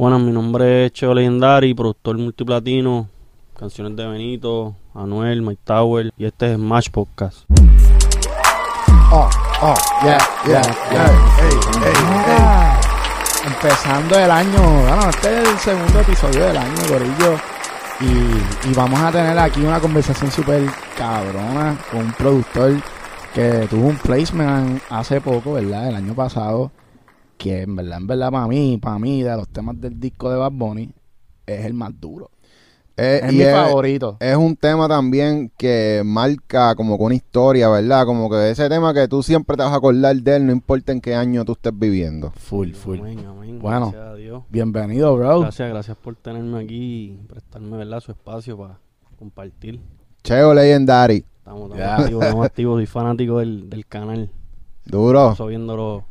Bueno, mi nombre es Cheo Legendary, productor multiplatino, canciones de Benito, Anuel, Mike Tower y este es Smash Podcast. Oh, oh, yeah, yeah, yeah. Hey, hey, hey. Empezando el año, bueno, este es el segundo episodio del año, Gorillo. Y, y vamos a tener aquí una conversación súper cabrona con un productor que tuvo un placement hace poco, ¿verdad? El año pasado. Que en verdad, en verdad, para mí, para mí, de los temas del disco de Bad Bunny, es el más duro. Eh, Es mi favorito. Es un tema también que marca como con una historia, ¿verdad? Como que ese tema que tú siempre te vas a acordar de él, no importa en qué año tú estés viviendo. Full, full. Amén, amén, Bueno. Gracias a Dios. Bienvenido, bro. Gracias, gracias por tenerme aquí y prestarme ¿verdad? su espacio para compartir. Cheo Legendary, Estamos, estamos activos, estamos activos. Soy fanático del, del canal. duro. Paso viendo los-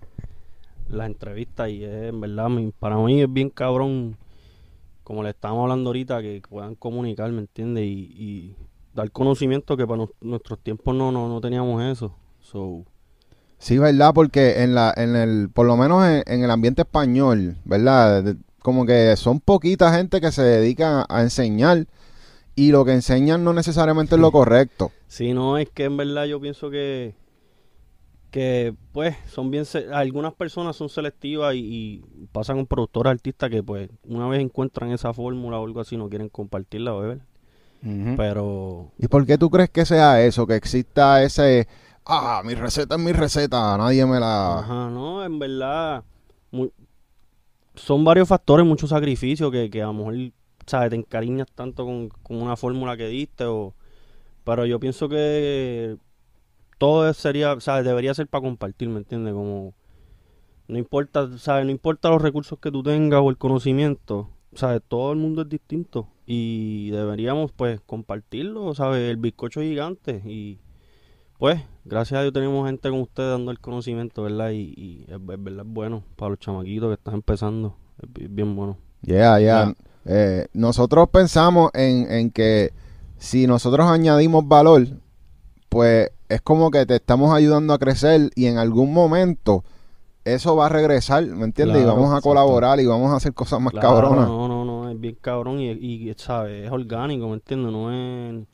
las entrevistas y es, en verdad, para mí es bien cabrón, como le estábamos hablando ahorita, que puedan comunicar, ¿me entiendes? Y, y dar conocimiento que para nos- nuestros tiempos no, no, no teníamos eso. So, Sí, ¿verdad? Porque en la, en el, por lo menos en, en el ambiente español, ¿verdad? Como que son poquita gente que se dedica a enseñar y lo que enseñan no necesariamente es lo correcto. Sí, no, es que en verdad yo pienso que, que pues, son bien, algunas personas son selectivas y, y pasan con productores, artistas que pues, una vez encuentran esa fórmula o algo así, no quieren compartirla o ver. Ujú. Pero, ¿Y por qué tú crees que sea eso? Que exista ese, ah, mi receta es mi receta, nadie me la... ajá, no, en verdad, son varios factores, muchos sacrificios que, que a lo mejor, ¿sabes? Te encariñas tanto con, con una fórmula que diste o... Pero yo pienso que todo sería, ¿sabes? Debería ser para compartir, ¿me entiendes? Como no importa, ¿sabes? No importa los recursos que tú tengas o el conocimiento, ¿sabes? Todo el mundo es distinto y deberíamos pues compartirlo, ¿sabes? El bizcocho gigante y pues gracias a Dios tenemos gente como ustedes dando el conocimiento, ¿verdad? Y, y es, es verdad es bueno para los chamaquitos que están empezando, es bi- bien bueno. Yeah, yeah. Ya. Eh, nosotros pensamos en, en que si nosotros añadimos valor, pues es como que te estamos ayudando a crecer y en algún momento eso va a regresar, ¿me entiendes? y vamos a exacto. colaborar y vamos a hacer cosas más Claro, cabronas. No, no, no, es bien cabrón y, y ¿sabes? Es orgánico, ¿me entiendes? No es...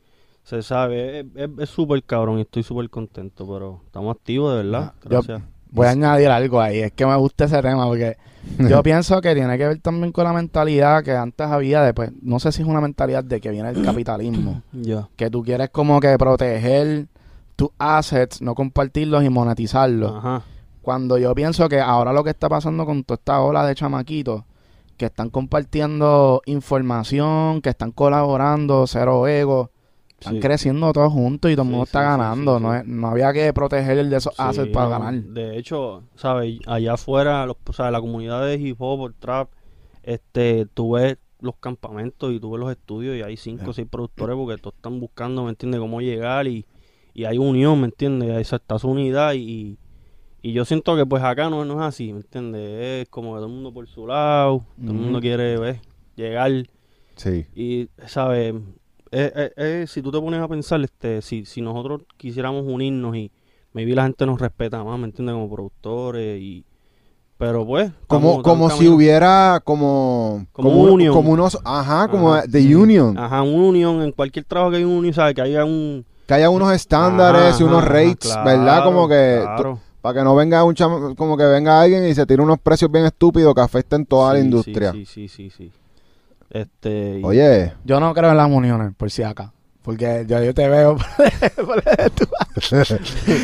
Se sabe, es- súper cabrón y estoy súper contento, pero estamos activos de verdad. Yo- Gracias. Voy a añadir algo ahí, es que me gusta ese tema porque yo pienso que tiene que ver también con la mentalidad que antes había de, pues, no sé si es una mentalidad de que viene el capitalismo, Ya. que tú quieres como que proteger tus assets, no compartirlos y monetizarlos. Ajá. Cuando yo pienso que ahora lo que está pasando con toda esta ola de chamaquitos que están compartiendo información, que están colaborando, cero ego, están Sí. creciendo todos juntos y todo el Sí, mundo está sí, ganando. no, es- no había que proteger el de esos assets para ganar. De hecho, ¿sabes? Allá afuera, los, o sea, la comunidad de hip hop, trap, este, tú ves los campamentos y tú ves los estudios y hay cinco o seis productores porque todos están buscando, ¿me entiendes? Cómo llegar y, y hay unión, ¿me entiendes? Hay esa, unidad y, y yo siento que pues acá no, no es así, ¿me entiendes? Es como que todo el mundo por su lado, todo el mundo quiere, ¿ves? Llegar Sí. y, ¿sabes? Eh, eh, eh, si tú te pones a pensar, este, si, si nosotros quisiéramos unirnos y maybe la gente nos respeta más, ¿me entiendes? Como productores y... Pero pues... Como, como si hubiera como... Como un- union. Como unos... Ajá, como Ajá. The Union. Ajá, una unión, en cualquier trabajo que hay una unión, ¿sabes? Que haya un... Que haya unos estándares y unos rates, claro, ¿verdad? Como que... claro. Para que no venga un chamo- como que venga alguien y se tire unos precios bien estúpidos que afecten toda la industria. Sí, sí, sí, sí. sí. Este... Oye, Yo no creo en las uniones, por si acá. Porque yo, yo te veo.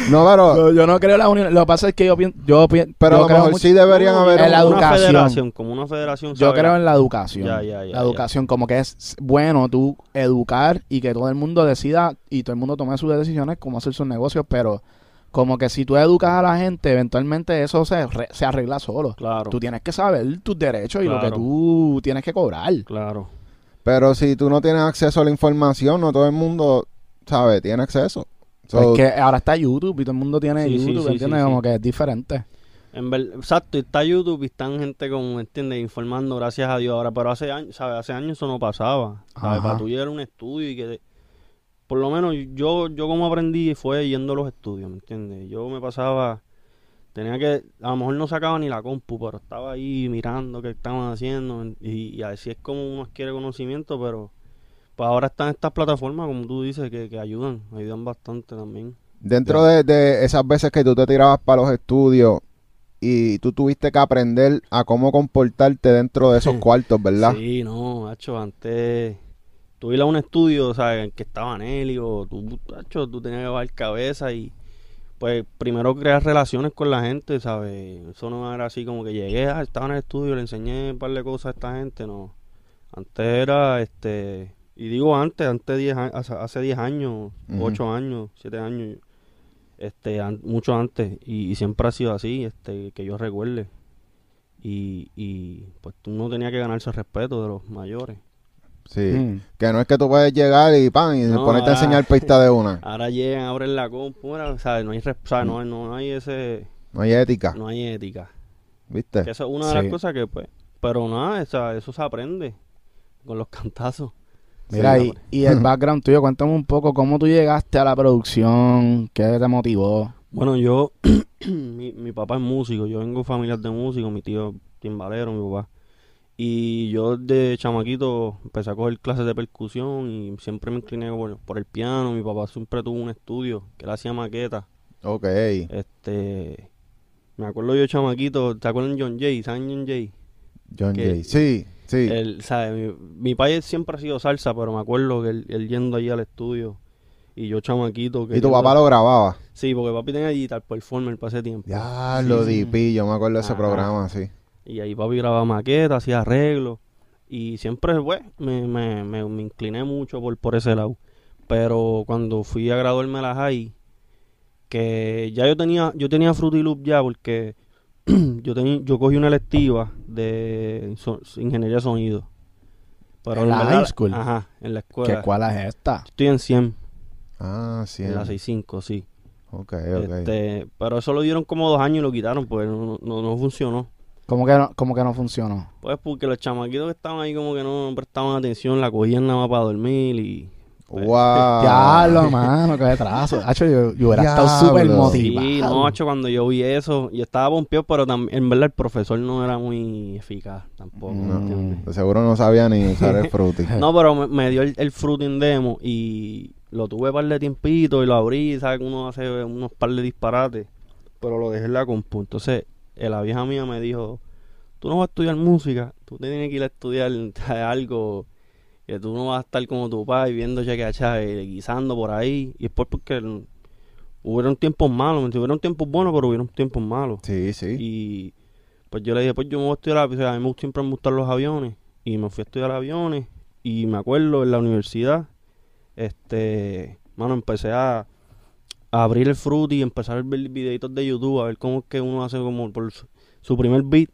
no, pero, yo, yo no creo en las uniones. Lo que pasa es que yo pienso. Yo, pien- pero a lo creo mejor mucho- sí deberían haber... en la Como una educación. federación, como una federación, Yo creo en la educación. Ya, ya, ya, la ya. educación, como que es bueno tú educar y que todo el mundo decida y todo el mundo tome sus decisiones cómo hacer sus negocios, pero como que si tú educas a la gente, eventualmente eso se, re- se arregla solo. Claro, Tú tienes que saber tus derechos y lo que tú tienes que cobrar. claro. Pero si tú no tienes acceso a la información, no todo el mundo, ¿sabe? Tiene acceso. So, es que ahora está YouTube y todo el mundo tiene Sí, YouTube, sí, ¿entiendes? sí, como que es diferente. En ver- exacto, y está YouTube y están gente como, ¿me entiendes? Informando, gracias a Dios ahora, pero hace años, ¿sabes? Hace años eso no pasaba, ¿sabes? Para tú llegar a un estudio y que, por lo menos yo, yo como aprendí fue yendo a los estudios, ¿me entiendes? Yo me pasaba Tenía que, a lo mejor no sacaba ni la compu, pero estaba ahí mirando qué estaban haciendo y, y así es como uno adquiere conocimiento, pero pues ahora están estas plataformas, como tú dices, que, que ayudan, ayudan bastante también. Dentro de, de esas veces que tú te tirabas para los estudios y tú tuviste que aprender a cómo comportarte dentro de esos cuartos, ¿verdad? Sí, no, hacho, antes tú ibas a un estudio, ¿sabes? En que estaba Nelly o tú, hacho, tú tenías que bajar cabeza y pues primero crear relaciones con la gente, ¿sabes? Eso no era así como que llegué, ah, estaba en el estudio, le enseñé un par de cosas a esta gente, no. Antes era, este, y digo antes, antes diez, hace, hace 10 años, Ujú. 8 años, 7 años, este, an- mucho antes, y, y siempre ha sido así, este, que yo recuerde. Y, y pues tú no tenías que ganarse el respeto de los mayores. Sí. Mm. Que no es que tú puedes llegar y pan y No, ponerte a ahora- enseñar pista de una. Ahora llegan, abren la compu, ¿sabes? No hay. No, no hay ese, No hay ética, no hay ética. ¿viste? Que eso es una de Sí. las cosas que, pues, pero nada, esa- eso se aprende con los cantazos. Mira, Sí, y, y el background tuyo, cuéntame un poco cómo tú llegaste a la producción, qué te motivó. Bueno, yo, mi, mi papá es músico, yo vengo de familias de músicos, mi tío timbalero, mi papá. Y yo de chamaquito empecé a coger clases de percusión y siempre me incliné por, por el piano. Mi papá siempre tuvo un estudio que él hacía maquetas. Ok. Este, me acuerdo yo chamaquito, ¿te acuerdas de John Jay? ¿Saben John Jay? John que- Jay. Sí, sí. Él, ¿sabe? Mi, mi padre siempre ha sido salsa, pero me acuerdo que él, él yendo allí al estudio y yo chamaquito. que y tu papá lo grababa. Sí, porque papi tenía Guitar Performer para ese tiempo. Ya, Sí, lo sí. DP, yo me acuerdo de ese Ajá. programa, sí. Y ahí papi grababa maquetas, hacía arreglos. Y siempre, pues, me, me, me, me incliné mucho por, por ese lado. Pero cuando fui a graduarme a la high, que ya yo tenía, yo tenía Fruity Loop ya porque yo tenía, yo cogí una electiva de so- ingeniería de sonido. Pero ¿En la high school? Ajá, en la ¿Qué, escuela. ¿Cuál es esta? Estoy en 100, Ah, sí. en la 65, sí. Ok, ok. Este, pero eso lo dieron como dos años y lo quitaron, porque no, no, no funcionó. ¿Cómo que no, cómo que no funcionó? Pues porque los chamaquitos que estaban ahí como que no prestaban atención, la cogían nada más para dormir y... pues, Wow. Diablo, mano, qué atraso. Hacho, yo, yo hubiera estado súper Sí, motivado. no, macho, cuando yo vi eso, yo estaba pompeado, pero también, en verdad el profesor no era muy eficaz tampoco, ¿me No. seguro no sabía ni usar el Fruity. No, pero me, me dio el, el fruiting demo y lo tuve par de tiempito y lo abrí, ¿sabes? que Uno hace unos par de disparates, pero lo dejé en la compu. Entonces, la vieja mía me dijo, tú no vas a estudiar música, tú tienes que ir a estudiar algo que tú no vas a estar como tu padre viendo cheque a cheque, guisando por ahí. Y después porque hubieron tiempos malos, hubieron tiempos buenos, pero hubieron tiempos malos. Sí, sí. Y pues yo le dije, pues yo me voy a estudiar, o sea, a mí me- siempre me gustan los aviones. Y me fui a estudiar aviones. Y me acuerdo en la universidad, este, mano, empecé a abrir el Fruity y empezar a ver videitos de YouTube, a ver cómo es que uno hace como por su, su primer beat,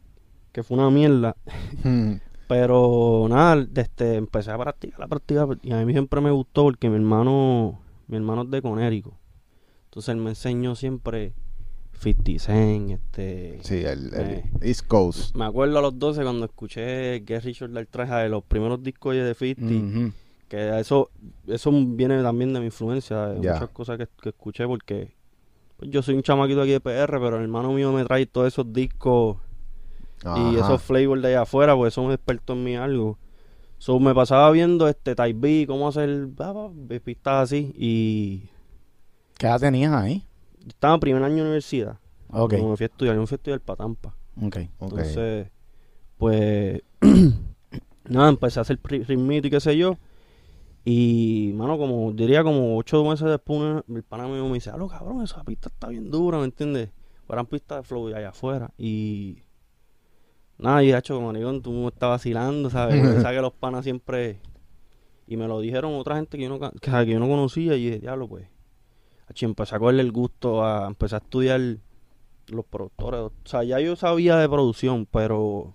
que fue una mierda. Hmm. Pero nada, este, empecé a practicar, a practicar. Y a mí siempre me gustó porque mi hermano, mi hermano es de Conérico. Entonces él me enseñó siempre 50 Cent, este... Sí, el, el. East Coast. Me acuerdo a los 12 cuando escuché Get Richard del Traje de los primeros discos de 50, Ujú. Que eso eso viene también de mi influencia, de muchas cosas que, que escuché porque pues, yo soy un chamaquito aquí de PR, pero el hermano mío me trae todos esos discos y esos flavors de allá afuera, porque son expertos en mí algo. So, me pasaba viendo este Type B, cómo hacer ah, pistas así y ¿Qué edad tenías ahí? estaba en primer año de universidad. Ok, Cuando me fui a estudiar, yo me fui a estudiar para Tampa. ok. Entonces, pues, nada, empecé a hacer ritmito y qué sé yo. Y, mano, como diría como ocho meses después, el pana mío me dice, lo cabrón, esa pista está bien dura, ¿me entiendes? Eran pistas de flow de allá afuera. Y, nada, y hecho, maricón, tú me estás vacilando, ¿sabes? Sabes que los panas siempre... Y me lo dijeron otra gente que yo no, que, que yo no conocía y dije, diablo, pues. Hacho, empecé a cogerle el gusto a... Empecé a estudiar los productores. O sea, ya yo sabía de producción, pero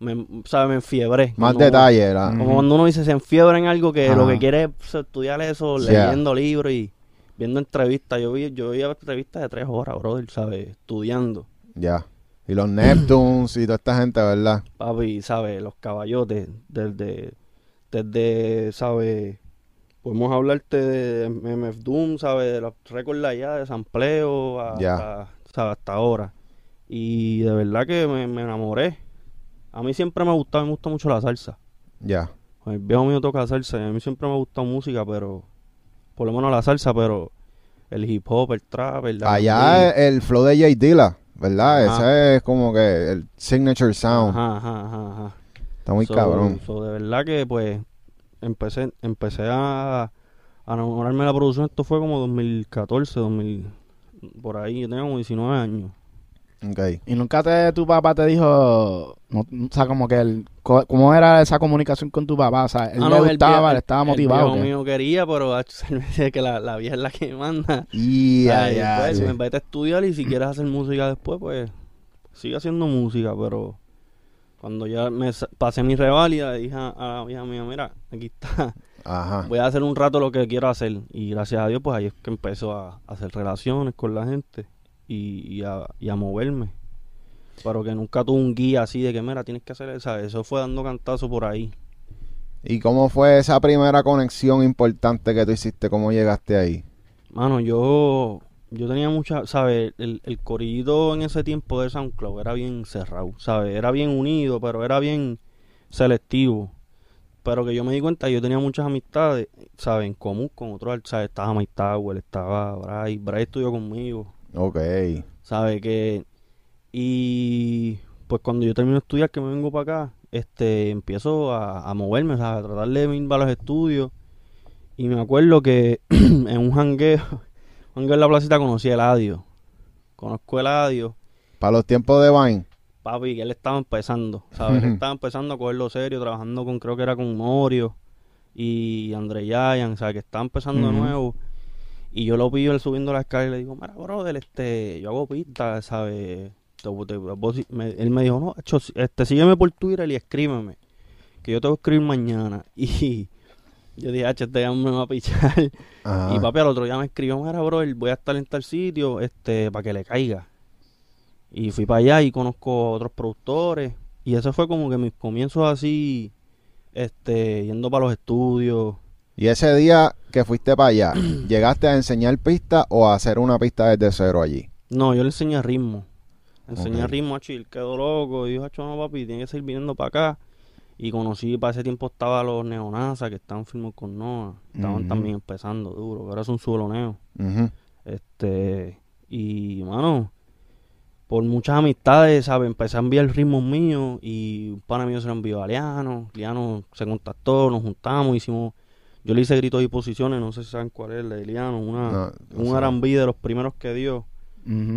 me, sea, me enfiebré. Más Como- detalle, la-. Como cuando uno dice se enfiebra en algo que lo que quiere es estudiar eso, leyendo libros y viendo entrevistas. Yo vi, yo veía entrevistas de tres horas, brother, ¿sabes? Estudiando. Ya. Y los Neptunes y toda esta gente, ¿verdad? Papi, ¿sabes? Los caballotes, desde, desde, ¿sabes? Podemos hablarte de MF Doom, ¿sabes? De los récords de allá, de sampleo, hasta. ¿sabes? hasta ahora. Y de verdad que me, me enamoré. A mí siempre me ha gustado, me gusta mucho la salsa. Ya. El viejo mío toca salsa y a mí siempre me ha gustado música, pero... Por lo menos la salsa, pero... El hip hop, el trap, el... Allá el, el flow de Jay Dilla, ¿verdad? Ese es como que el signature sound. Ajá, ajá, ajá, ajá. Está muy So- cabrón. so, de verdad que pues empecé empecé a, a enamorarme de la producción. Esto fue como 2014, 2000, por ahí. Yo tenía como 19 años. Ok. Y nunca te, tu papá te dijo, no, o sea, como que el, ¿cómo era esa comunicación con tu papá? O sea, él Ah, le no, el gustaba, viejo- le estaba El motivado. viejo ¿o qué? mío quería, pero él me que la, la vieja es la que manda. Y ya, pues, me vete a estudiar y si quieres hacer música después, pues sigue haciendo música, pero cuando ya me pasé mi reválida, le dije a, a la vieja mía, mira, aquí está, Ajá. voy a hacer un rato lo que quiero hacer. Y gracias a Dios, pues ahí es que empezó a, a hacer relaciones con la gente y, y a, y a moverme. Pero que nunca tuve un guía así de que, mira, tienes que hacer eso. Eso fue dando cantazo por ahí. ¿Y cómo fue esa primera conexión importante que tú hiciste? ¿Cómo llegaste ahí? Mano, yo yo tenía mucha, ¿sabes? El, el corillito en ese tiempo de SoundCloud era bien cerrado, ¿sabes? Era bien unido, pero era bien selectivo. Pero que yo me di cuenta, yo tenía muchas amistades, ¿sabes? En común con otros, ¿sabes? Estaba Mike Tower, estaba Bray, Bray estudió conmigo, Ok. ¿sabes? Que... Y pues cuando yo termino de estudiar, que me vengo para acá, este, empiezo a, a moverme, ¿sabes? A tratar de ir a los estudios. Y me acuerdo que en un jangueo, jangueo en la placita conocí a Eladio. Conozco a Eladio, Para los tiempos de Vine. papi, que él estaba empezando, ¿sabes? Él estaba empezando a cogerlo serio, trabajando con, creo que era con Morio y André Yayan, ¿sabes? Que estaba empezando de nuevo. Y yo lo pillo él subiendo la escalera y le digo, mira, brother, este, yo hago pistas, ¿sabes? Él me dijo, no, acho, este, sígueme por Twitter y escríbeme, que yo te voy a escribir mañana. Y yo dije, H, este ya me va a pichar. Ajá. Y papi al otro día me escribió, mira, bro, voy a estar en tal sitio, este, para que le caiga. Y fui para allá y conozco a otros productores. Y ese fue como que mis comienzos así, este, yendo para los estudios. Y ese día que fuiste para allá, ¿llegaste a enseñar pista o a hacer una pista desde cero allí? No, yo le enseñé ritmo. Enseñé ritmo a Chill, quedó loco. Y dijo, "Acho, no, papi, tiene que seguir viniendo para acá. Y conocí, para ese tiempo estaba los Neonasa, que estaban firmados con Noah. Estaban también empezando duro, que ahora son suloneos. Ujú. Este, y mano, por muchas amistades, ¿sabes? Empecé a enviar ritmos míos y un pana mío se lo envió a Liano. Liano se contactó, nos juntamos, hicimos. Yo le hice gritos y posiciones, no sé si saben cuál es, el de Liano, una, No, no un. R&B de los primeros que dio,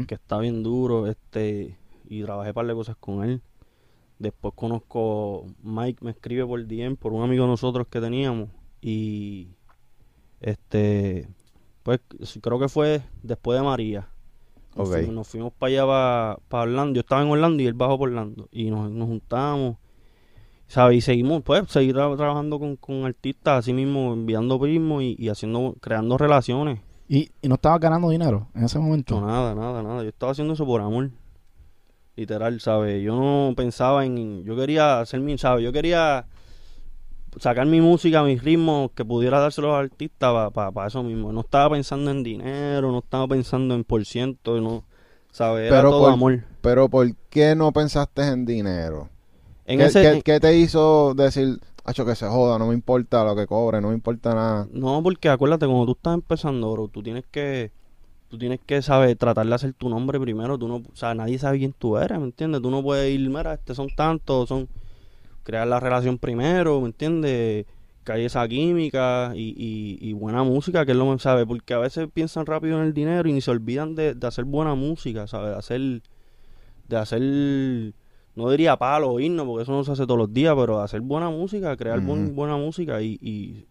que está bien duro, este, y trabajé un par de cosas con él. Después conozco, Mike me escribe por DM, por un amigo de nosotros que teníamos, y este, pues creo que fue después de María. Nos, Ok. fuimos, nos fuimos para allá, para Orlando. Yo estaba en Orlando y él bajó por Orlando. Y nos, nos juntamos. ¿Sabes? Y seguimos, pues, seguir tra- trabajando con, con artistas, así mismo, enviando prismos y, y haciendo, creando relaciones. ¿Y, y no estabas ganando dinero en ese momento. No, nada, nada, nada. Yo estaba haciendo eso por amor. Literal, ¿sabes? Yo no pensaba en... Yo quería hacer mi, ¿sabes? Yo quería sacar mi música, mis ritmos, que pudiera dárselos al artista para eso mismo. No estaba pensando en dinero, no estaba pensando en por ciento, no... ¿Sabes? Era Pero todo por- amor. Pero ¿por qué no pensaste en dinero? En ¿Qué, ese... qué- qué te hizo decir, hacho que se joda, no me importa lo que cobre, no me importa nada? No, porque acuérdate, cuando tú estás empezando, bro, tú tienes que, tú tienes que saber, tratar de hacer tu nombre primero, tú no, o sea, nadie sabe quién tú eres, ¿me entiendes? Tú no puedes ir, mira, este son tantos, son, crear la relación primero, ¿me entiendes? Que hay esa química y, y, y buena música, que es lo que sabe, porque a veces piensan rápido en el dinero y ni se olvidan de, de hacer buena música, ¿sabes? De hacer, de hacer, no diría palo o himno, porque eso no se hace todos los días, pero hacer buena música, crear buen- buena música y, y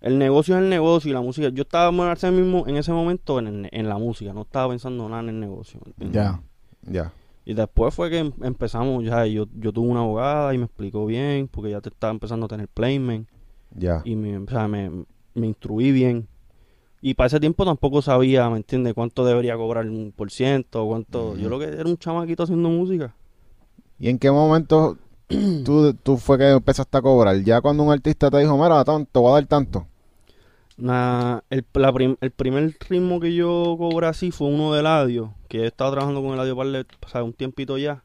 el negocio es el negocio y la música. Yo estaba en ese mismo, en ese momento en, el- en la música, no estaba pensando nada en el negocio. Ya. Ya. Y después fue que em- empezamos, ya yo, yo tuve una abogada y me explicó bien, porque ya te estaba empezando a tener placement Ya. y me, o sea, me, me instruí bien. Y para ese tiempo tampoco sabía, ¿me entiendes? Cuánto debería cobrar un por ciento, cuánto... Yo lo que era un chamaquito haciendo música. ¿Y en qué momento tú, tú fue que empezaste a cobrar? Ya cuando un artista te dijo, mira, tanto, te voy a dar tanto. Na- el, la prim- el primer ritmo que yo cobré así fue uno de Eladio, que yo estaba trabajando con Eladio Parle, o sea, un tiempito ya.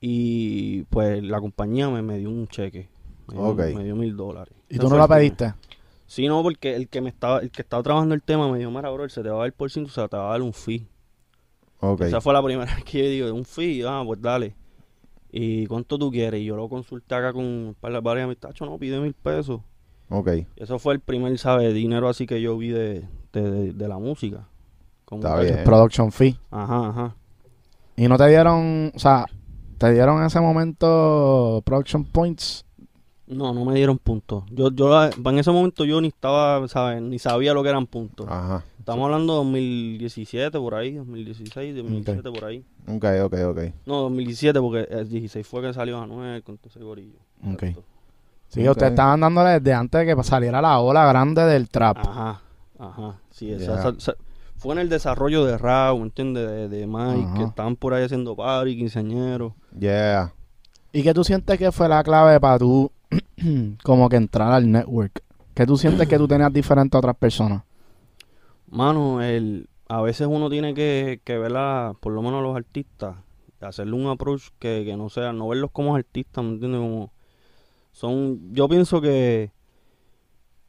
Y pues la compañía me, me dio un cheque. Me dio, Ok. me dio mil dólares. ¿Y Ese tú no la pediste? Sí, no, porque el que me estaba, el que estaba trabajando el tema me dijo, mira, bro, se te va a dar por ciento, o sea, te va a dar un fee. Ok. Esa fue la primera vez que yo digo, un fee, ah, pues dale. ¿Y cuánto tú quieres? Y yo lo consulté acá con para varias amistades, "Tacho, no, pide mil pesos. Ok. Eso fue el primer, ¿sabes? Dinero así que yo vi de, de, de- de la música. Como Está bien. Production fee. Ajá, ajá. Y no te dieron, o sea, te dieron en ese momento production points. No, no me dieron puntos. Yo, yo la- en ese momento yo ni estaba, ¿sabes? Ni sabía lo que eran puntos. Ajá. Estamos hablando de 2017 por ahí, 2016, 2017 por ahí. Ok, ok, ok. No, 2017 porque el 16 fue que salió Anuel con todo ese gorillo. Ok. Exacto. Sí, Ok. ustedes estaban dándole desde antes de que saliera la ola grande del trap. Ajá, ajá. Sí, esa- Ya. esa- esa- fue en el desarrollo de Raúl, ¿entiendes? De, de Mike, Ajá. que estaban por ahí haciendo party, quinceañeros. Yeah. ¿Y qué tú sientes que fue la clave para tú como que entrar al network? ¿Qué tú sientes que tú tenías diferente a otras personas? Mano, el, a veces uno tiene que, que ver por lo menos a los artistas, hacerle un approach que, que no sea, no verlos como artistas, ¿me entiendes? Como son, yo pienso que,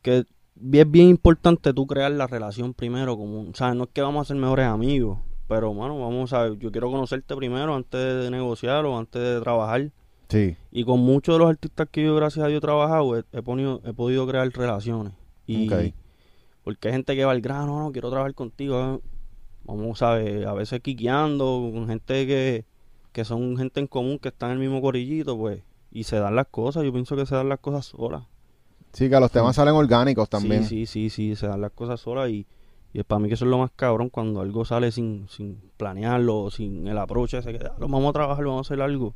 que es bien importante tú crear la relación primero, como, o sea, no es que vamos a ser mejores amigos, pero mano, vamos a, yo quiero conocerte primero antes de negociar o antes de trabajar. Sí. Y con muchos de los artistas que yo, gracias a Dios, he trabajado, he, he ponido- he podido crear relaciones. Y porque hay gente que va al grano, no, quiero trabajar contigo. Vamos, ¿sabes? A veces quiqueando con gente que, que son gente en común, que están en el mismo corillito, pues. Y se dan las cosas, yo pienso que se dan las cosas solas. Sí, que los temas salen orgánicos también. Sí, sí, sí, sí, se dan las cosas solas y, y para mí que eso es lo más cabrón cuando algo sale sin, sin planearlo, sin el approach ese que "Ah, vamos a trabajar, vamos a hacer algo.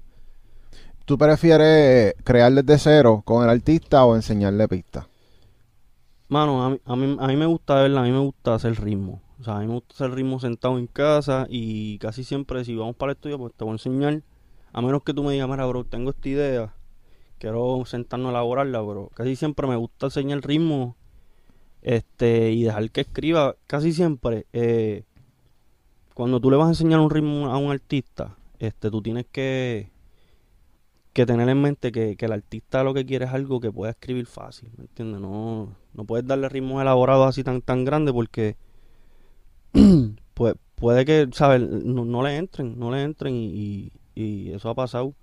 ¿Tú prefieres crear desde cero con el artista o enseñarle pistas? Mano, a mí, a mí, a mí me gusta verla, a mí me gusta hacer ritmo. O sea, a mí me gusta hacer ritmo sentado en casa y casi siempre si vamos para el estudio, pues te voy a enseñar. A menos que tú me digas, mira, bro, tengo esta idea, quiero sentarnos a elaborarla, pero casi siempre me gusta enseñar ritmo este y dejar que escriba. Casi siempre, eh, cuando tú le vas a enseñar un ritmo a un artista, este tú tienes que que tener en mente que, que el artista lo que quiere es algo que pueda escribir fácil, ¿me entiendes? No, no puedes darle ritmos elaborados así tan tan grandes porque pues puede que, ¿sabes? No, no le entren, no le entren y, y- y eso ha pasado.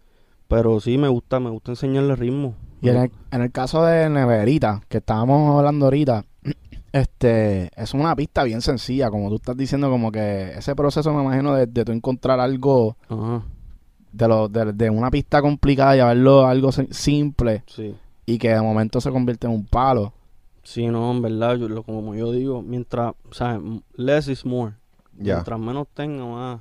Pero sí me gusta, me gusta enseñarle ritmo. Y en el, en el caso de Neverita, que estábamos hablando ahorita, este es una pista bien sencilla, como tú estás diciendo, como que ese proceso me imagino de, de tú encontrar algo Ajá, de, lo, de, de una pista complicada, llevarlo a algo sim- simple sí. y que de momento se convierte en un palo. Sí, no, en verdad, yo, lo- como yo digo, mientras, ¿sabes? Less is more. Mientras menos tenga, más.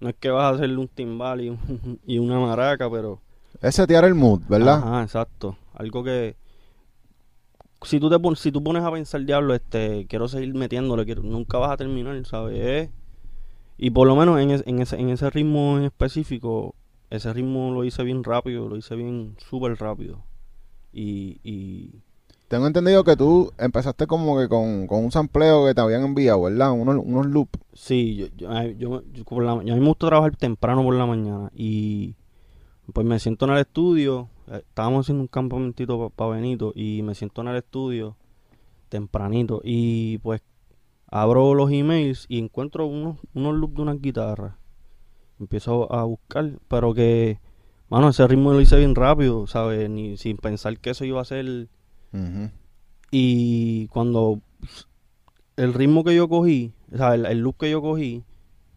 No es que vas a hacerle un timbal y, un- y una maraca, pero Es setear el mood, ¿verdad? Ajá, exacto. Algo que si tú te pon- si tú pones a pensar diablo, este, quiero seguir metiéndole, quiero, nunca vas a terminar, ¿sabes? Y por lo menos en, es- en ese en ese ritmo en específico, ese ritmo lo hice bien rápido, lo hice bien súper rápido. Y, y Tengo entendido que tú empezaste como que con, con un sampleo que te habían enviado, ¿verdad? Unos, unos loops. sí, yo, yo, yo, yo por la- a mí me gusta trabajar temprano por la mañana y pues me siento en el estudio, eh, estábamos haciendo un campamentito para Benito y me siento en el estudio tempranito y pues abro los emails y encuentro unos, unos loops de unas guitarras. Empiezo a buscar, pero que, mano, ese ritmo lo hice bien rápido, ¿sabes? Ni sin pensar que eso iba a ser Ujú. y cuando el ritmo que yo cogí, o sea, el, el loop que yo cogí,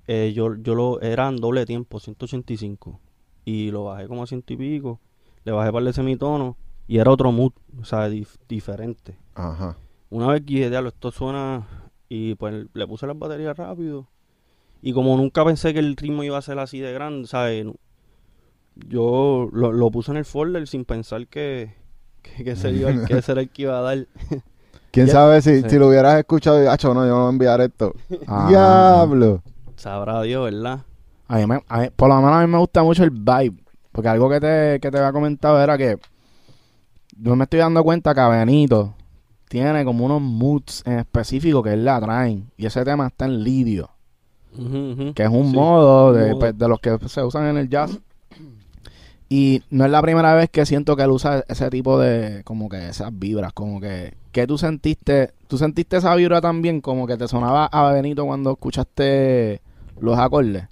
eh, yo, yo lo era en doble tiempo, 185. Y lo bajé como a ciento y pico. Le bajé para el semitono. Y era otro mood, o sea, dif- diferente. Ajá. Una vez que dije, "Diablo, esto suena. Y pues le puse las baterías rápido. Y como nunca pensé que el ritmo iba a ser así de grande, ¿sabes? Yo lo, lo puse en el folder sin pensar que, que, que ese iba- que ese era el que iba a dar. ¿Quién Ya- sabe si, sí. si lo hubieras escuchado y, "Acho, no, yo no voy a enviar esto? Ah. ¡Diablo! Sabrá Dios, ¿verdad? A mí me- a mí- por lo menos a mí me gusta mucho el vibe. Porque algo que te, que te había comentado era que yo me estoy dando cuenta que a Benito tiene como unos moods en específico que él la traen. Y ese tema está en lidio, Que es un Sí, modo, de, modo. pues, de los que se usan en el jazz. Y no es la primera vez que siento que él usa ese tipo de, como que esas vibras, como que, que tú sentiste, tú sentiste esa vibra también, como que te sonaba a Benito cuando escuchaste los acordes.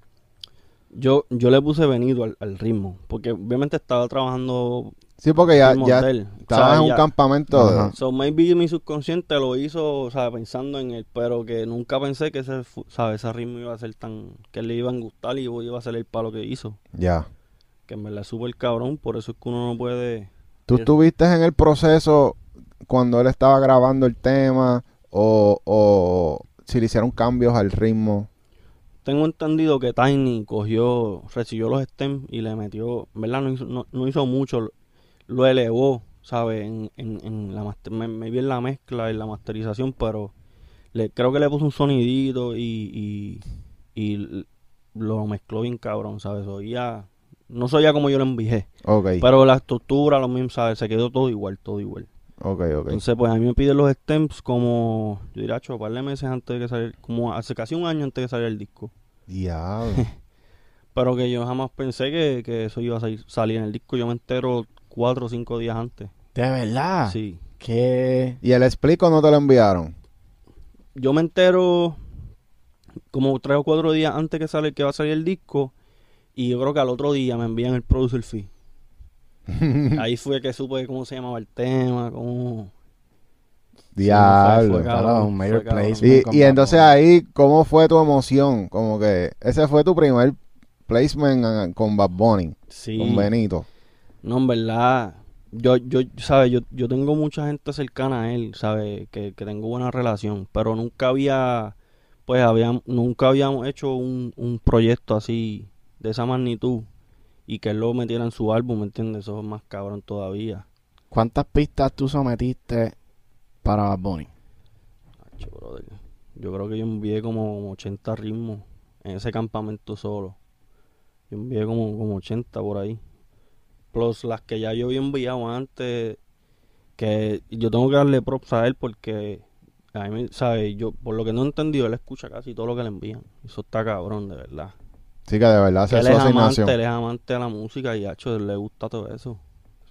Yo, yo le puse Benito al, al ritmo, porque obviamente estaba trabajando Sí, porque ya, ya estabas O sea, en un ya- campamento. de- Ajá. So maybe mi subconsciente lo hizo, o sea, pensando en él, pero que nunca pensé que ese, sabe, ese ritmo iba a ser tan, que le iban a gustar y iba a ser el palo que hizo. Ya. Que en verdad es súper cabrón, por eso es que uno no puede... ¿Tú estuviste en el proceso cuando él estaba grabando el tema o, o si le hicieron cambios al ritmo? Tengo entendido que Tiny cogió, recibió los stems y le metió, verdad no hizo, no, no hizo mucho, lo, elevó, ¿sabes? En, en, en la master, me, me vi en la mezcla, en la masterización, pero le, creo que le puso un sonidito y, y, y lo mezcló bien cabrón, ¿sabes? Oía, no soy ya como yo lo envijé, Ok, pero la estructura, lo mismo, ¿sabes? Se quedó todo igual, todo igual. ok, ok. Entonces, pues a mí me piden los stems como, yo diría, un par de meses antes de que saliera, como hace casi un año antes de que saliera el disco. Diablo. Pero que yo jamás pensé que, que eso iba a salir, salir en el disco. Yo me entero cuatro o cinco días antes. De verdad. Sí. Que ¿Y el explico no te lo enviaron? Yo me entero como tres o cuatro días antes que sale que va a salir el disco. Y yo creo que al otro día me envían el producer fee. Ahí fue que supe cómo se llamaba el tema, cómo... Diablo. placement. Y, entonces ahí, ¿cómo fue tu emoción? Como que ese fue tu primer placement ah, con Bad Bunny, Sí. con Benito. No, en verdad, yo, yo, ¿sabes? Yo, yo tengo mucha gente cercana a él, ¿sabes? Que, que tengo buena relación, pero nunca había, pues, había, nunca habíamos hecho un, un proyecto así, de esa magnitud, y que él lo metiera en su álbum, ¿me entiendes? Eso es más cabrón todavía. ¿Cuántas pistas tú sometiste para Bad Bunny? Acho, brother. Yo creo que yo envié como 80 ritmos en ese campamento solo. Yo envié como, como 80 por ahí. Plus las que ya yo había enviado antes. Que yo tengo que darle props a él porque, a mí, ¿sabes? Yo, por lo que no he entendido, él escucha casi todo lo que le envían. Eso está cabrón, de verdad. Sí que de verdad hace él su es amante, asignación. él es amante de la música y, hacho, le gusta todo eso.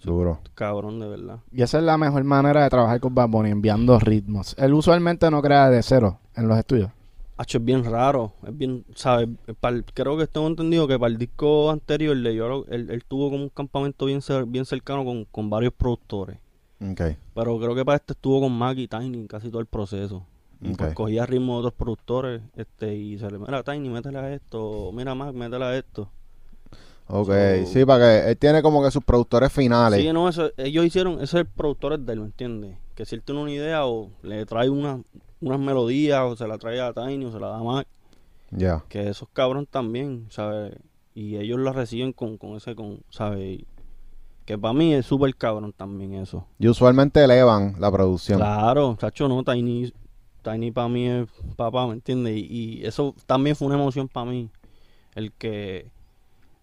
Duro. Cabrón, de verdad. Y esa es la mejor manera de trabajar con Bad Bunny, enviando ritmos. Él usualmente no crea de cero en los estudios. Hacho, es bien raro, es bien, ¿sabes? Pa'l- creo que tengo entendido que para el disco anterior de yo, él, él tuvo como un campamento bien, cer- bien cercano con, con varios productores. Ok. Pero creo que para este estuvo con Maggie y Tiny casi todo el proceso. Y pues Ok. cogía ritmo de otros productores este y se le mira Tiny, métele a esto, mira Mag, métele a esto. Ok, So- sí, para que él tiene como que sus productores finales. Sí, no, eso, ellos hicieron, ese es el productor de él, ¿me entiendes? Que si él tiene una idea o le trae una, unas melodías o se la trae a Tiny o se la da a Mag, Ya. que esos cabrón también, ¿sabes? Y ellos la reciben con, con ese, con, ¿sabes? Que para mí es súper cabrón también eso. Y usualmente elevan la producción. Claro, chacho, no, Tiny, Tiny para mí es papá, ¿me entiendes? Y, y eso también fue una emoción para mí. El que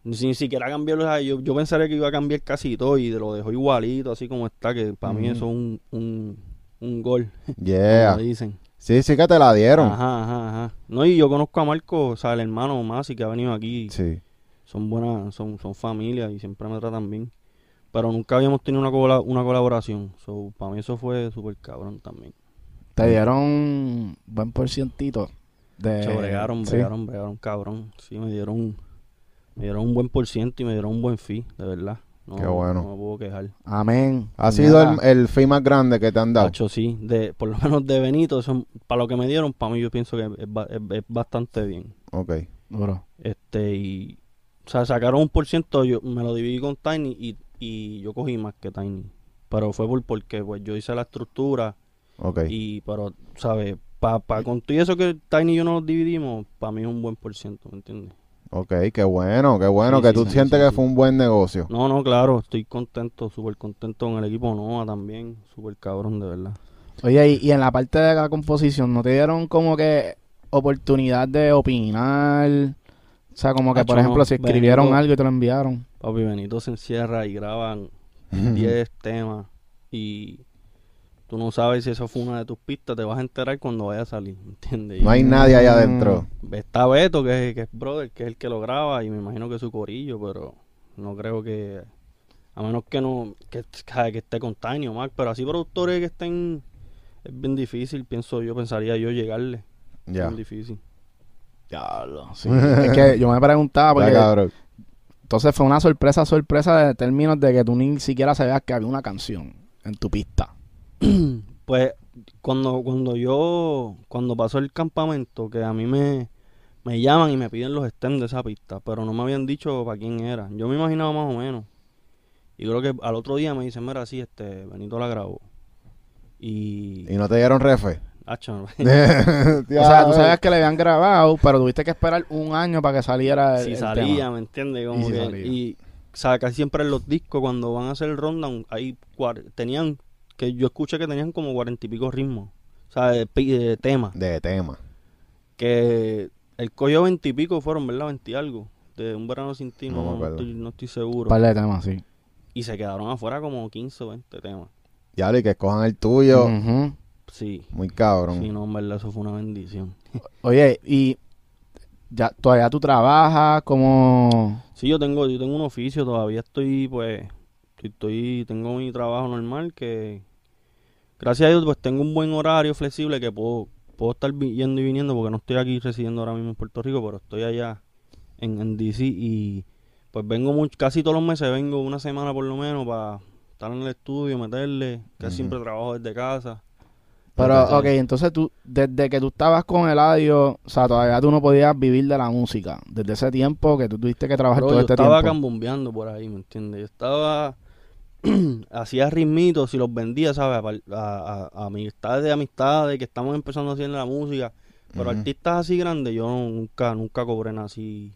ni, siquiera cambió, yo, yo pensaría que iba a cambiar casi todo y lo dejó igualito, así como está, que para mí Ujú. eso es un, un, un gol, Yeah. como dicen. Sí, sí que te la dieron. Ajá, ajá, ajá. No, y yo conozco a Marco, o sea, el hermano Masi que ha venido aquí. Sí. son buenas, son, son familia y siempre me tratan bien. Pero nunca habíamos tenido una, cola- una colaboración. So, para mí eso fue súper cabrón también. Te dieron buen porcientito de... Se bregaron, sí. bregaron, bregaron cabrón. Sí, me dieron, me dieron un buen por ciento y me dieron un buen fee, de verdad. No, Qué bueno. No me puedo quejar. Amén. Ha sido el, Nada. el fee más grande que te han dado. Tacho, sí, de, por lo menos de Benito, eso, para lo que me dieron, para mí yo pienso que es, ba- es- es bastante bien. Ok. Duro. Este, y, o sea, sacaron un por ciento, yo me lo dividí con Tiny y, y yo cogí más que Tiny. Pero fue por, porque pues yo hice la estructura Ok. y, pero, ¿sabes? Para pa, con todo eso que Tiny y yo nos dividimos, para mí es un buen por ciento, ¿me entiendes? Ok, qué bueno, qué bueno. Sí, que sí, tú sí, sientes sí, que sí. fue un buen negocio. No, no, claro, estoy contento, súper contento con el equipo Noah también, súper cabrón, de verdad. Oye, y, y en la parte de la composición, ¿no te dieron como que oportunidad de opinar? O sea, como que, Acho, por ejemplo, no. si escribieron Benito- algo y te lo enviaron. Papi Benito se encierra y graban 10 temas y Tú no sabes si eso fue una de tus pistas, te vas a enterar cuando vaya a salir, ¿me entiendes? No hay nadie allá adentro. Está Beto, que es, que es brother, que es el que lo graba, y me imagino que es su corillo, pero no creo que... A menos que no... Que, que esté con Tiny o Mac, pero así productores que estén... Es bien difícil, pienso yo, pensaría yo llegarle. Es Ya. bien difícil. Diablo, sí. es que yo me preguntaba porque Ya, cabrón. entonces fue una sorpresa, sorpresa de términos de que tú ni siquiera sabías que había una canción en tu pista. Pues cuando, cuando yo, cuando pasó el campamento, que a mí me, me llaman y me piden los stems de esa pista, pero no me habían dicho para quién era. Yo me imaginaba más o menos. Y creo que al otro día me dicen, mira, sí, este, Benito la grabó. Y... Y no te dieron refe. Acho, no. O sea, tú sabías que le habían grabado, pero tuviste que esperar un año para que saliera el, si el salía, tema. ¿me entiendes? Como Y si que- y, o sea, casi siempre en los discos, cuando van a hacer el rundown, ahí cuar- tenían, que yo escuché que tenían como cuarenta y pico ritmos. O sea, de, de temas. De tema. que el coyo veintipico fueron, ¿verdad? Veinti y algo. De un verano sin ti, No me no, acuerdo. estoy, no estoy seguro. Un par de temas, sí. Y se quedaron afuera como 15 o 20 temas. Ya, y que escojan el tuyo. Sí. Muy cabrón. Sí, no, en verdad, eso fue una bendición. Oye, y ya todavía tú trabajas como... Sí, yo tengo, yo tengo un oficio, todavía estoy, pues, estoy, estoy- tengo mi trabajo normal que, gracias a Dios, pues tengo un buen horario flexible que puedo, puedo estar yendo y viniendo porque no estoy aquí residiendo ahora mismo en Puerto Rico, pero estoy allá en, en DC y pues vengo mucho, casi todos los meses vengo una semana por lo menos para estar en el estudio, meterle, que siempre trabajo desde casa. Pero, Entonces, ok, entonces tú, desde que tú estabas con Eladio, o sea, todavía tú no podías vivir de la música. Desde ese tiempo que tú tuviste que trabajar todo yo este estaba tiempo. cambombeando por ahí, ¿me entiendes? Yo estaba... hacía ritmitos y los vendía, ¿sabes? A, a, a- a amistades de amistades que estamos empezando a hacer la música. Pero artistas así grandes, yo nunca, nunca cobré nada así.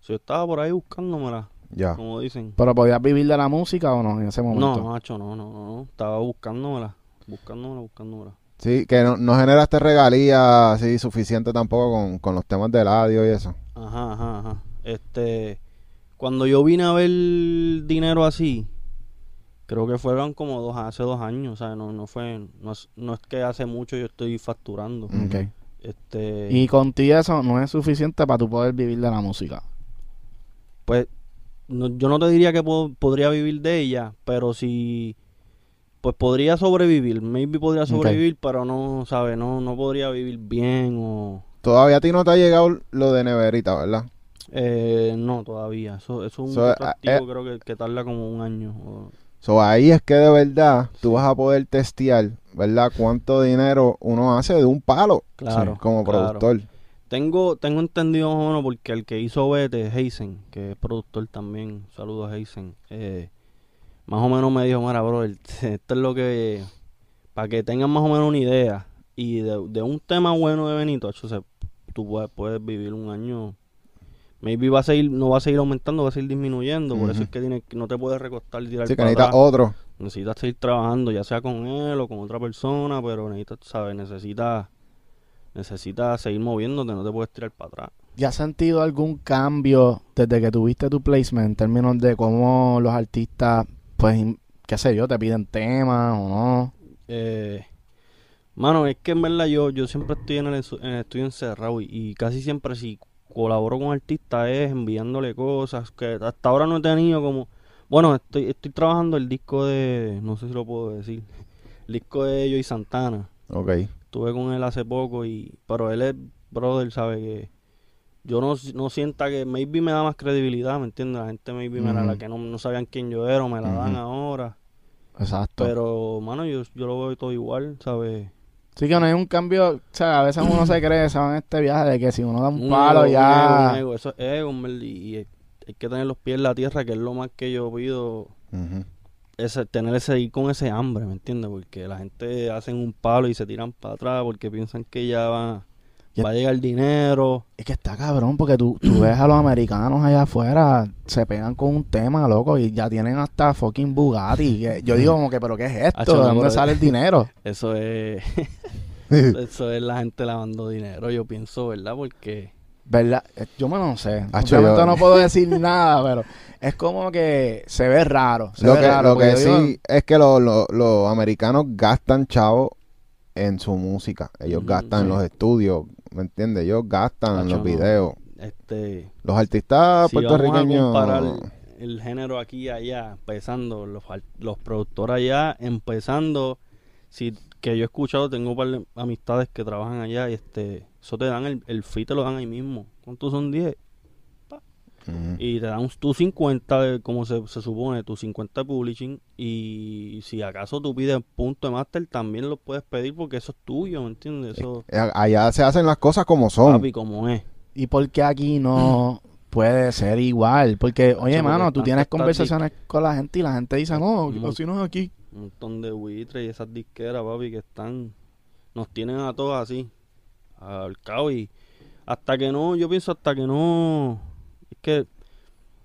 So, yo estaba por ahí buscándomela, Ya. como dicen. Pero podías vivir de la música o no en ese momento. No, macho, no, no, no, no. Estaba buscándomela, buscándomela, buscándomela. Sí, que no, no generaste regalías así suficiente tampoco con, con los temas del audio y eso. Ajá, ajá, ajá. Este, cuando yo vine a ver dinero así, creo que fueron como dos, hace dos años, o sea, no, no fue, no es, no es que hace mucho yo estoy facturando. Ok. Este, Y contigo eso no es suficiente para tú poder vivir de la música. pues, no- yo no te diría que po- podría vivir de ella, pero si, pues podría sobrevivir, maybe podría sobrevivir, pero no, ¿sabes? No, no podría vivir bien o... Todavía a ti no te ha llegado lo de neverita, ¿verdad? Eh, no, todavía. Eso, eso es un So, atractivo, eh, creo que, que tarda como un año. o- So, ahí es que de verdad tú vas a poder testear, ¿verdad? Cuánto dinero uno hace de un palo Claro, sí, como claro. productor. Tengo, tengo entendido más o menos porque el que hizo Vete, Heisen, que es productor también, saludos a Heisen, eh, más o menos me dijo, mira, bro, esto es lo que, para que tengan más o menos una idea, y de, de un tema bueno de Benito, hecho, se- tú puedes, puedes vivir un año, maybe va a seguir, no va a seguir aumentando, va a seguir disminuyendo, por eso es que tienes, no te puedes recostar y tirar Sí, que para necesitas atrás. otro. necesitas seguir trabajando, ya sea con él o con otra persona, pero necesitas, sabes, necesitas, necesitas seguir moviéndote, no te puedes tirar para atrás. ¿Y has sentido algún cambio desde que tuviste tu placement en términos de cómo los artistas, pues, qué sé yo, te piden temas o no? Eh, mano, es que en verdad yo, yo siempre estoy en el, ensu- en el estudio encerrado y, y casi siempre si colaboro con artistas es enviándole cosas que hasta ahora no he tenido como... Bueno, estoy, estoy trabajando el disco de... No sé si lo puedo decir. El disco de Joey Santana. Ok. Estuve con él hace poco y... Pero él es brother, sabe que... Yo no, no sienta que... Maybe me da más credibilidad, ¿me entiendes? La gente maybe me la, la que no, no sabían quién yo era o me la dan ahora. Exacto. Pero, mano, yo, yo lo veo todo igual, ¿sabes? Sí que no hay un cambio, o sea, a veces uno se cree, se va en este viaje de que si uno da un Un palo ego, ya... un ego, un ego, Eso es ego, y hay, que tener los pies en la tierra, que es lo más que yo pido. Ujú. Ese, tener ese ir con ese hambre, ¿me entiendes? Porque la gente hacen un palo y se tiran para atrás porque piensan que ya va, Ya- va a llegar dinero. Es que está cabrón porque tú, tú ves a los americanos allá afuera, se pegan con un tema, loco, y ya tienen hasta fucking Bugatti. Yo digo como que, ¿pero qué es esto? Hacho, ¿De dónde sale el dinero? Eso es, eso es la gente lavando dinero, yo pienso, ¿verdad? Porque ¿Verdad? Eh, Yo me no sé. Hacho, yo- no puedo decir nada, pero es como que se ve raro. Se Lo ve que, raro, lo que digo, sí es que lo- lo- los americanos gastan chavo en su música. Ellos gastan en sí. los estudios, ¿me entiendes? Ellos gastan en Hacho, los no. videos. Este, Los artistas si vamos a puertorriqueños... comparar el género aquí y allá, empezando, los, los productores allá, empezando, si que yo he escuchado, tengo un par de amistades que trabajan allá y este, eso te dan el, el fee, te lo dan ahí mismo. ¿Cuántos son 10? Y te dan un- tu 50, de, como se, se supone, tu 50 de publishing. Y si acaso tú pides punto de máster, también lo puedes pedir porque eso es tuyo, ¿me entiendes? Eso, Eh, Allá se hacen las cosas como son. papi, como es. ¿Y por qué aquí no puede ser igual? Porque, oye, porque mano, tú tienes conversaciones con la gente y la gente dice, no, Mu- así no es aquí. Un montón de buitres y esas disqueras, papi, que están. Nos tienen a todos así. Al cabo y. Hasta que no, yo pienso hasta que no. Es que.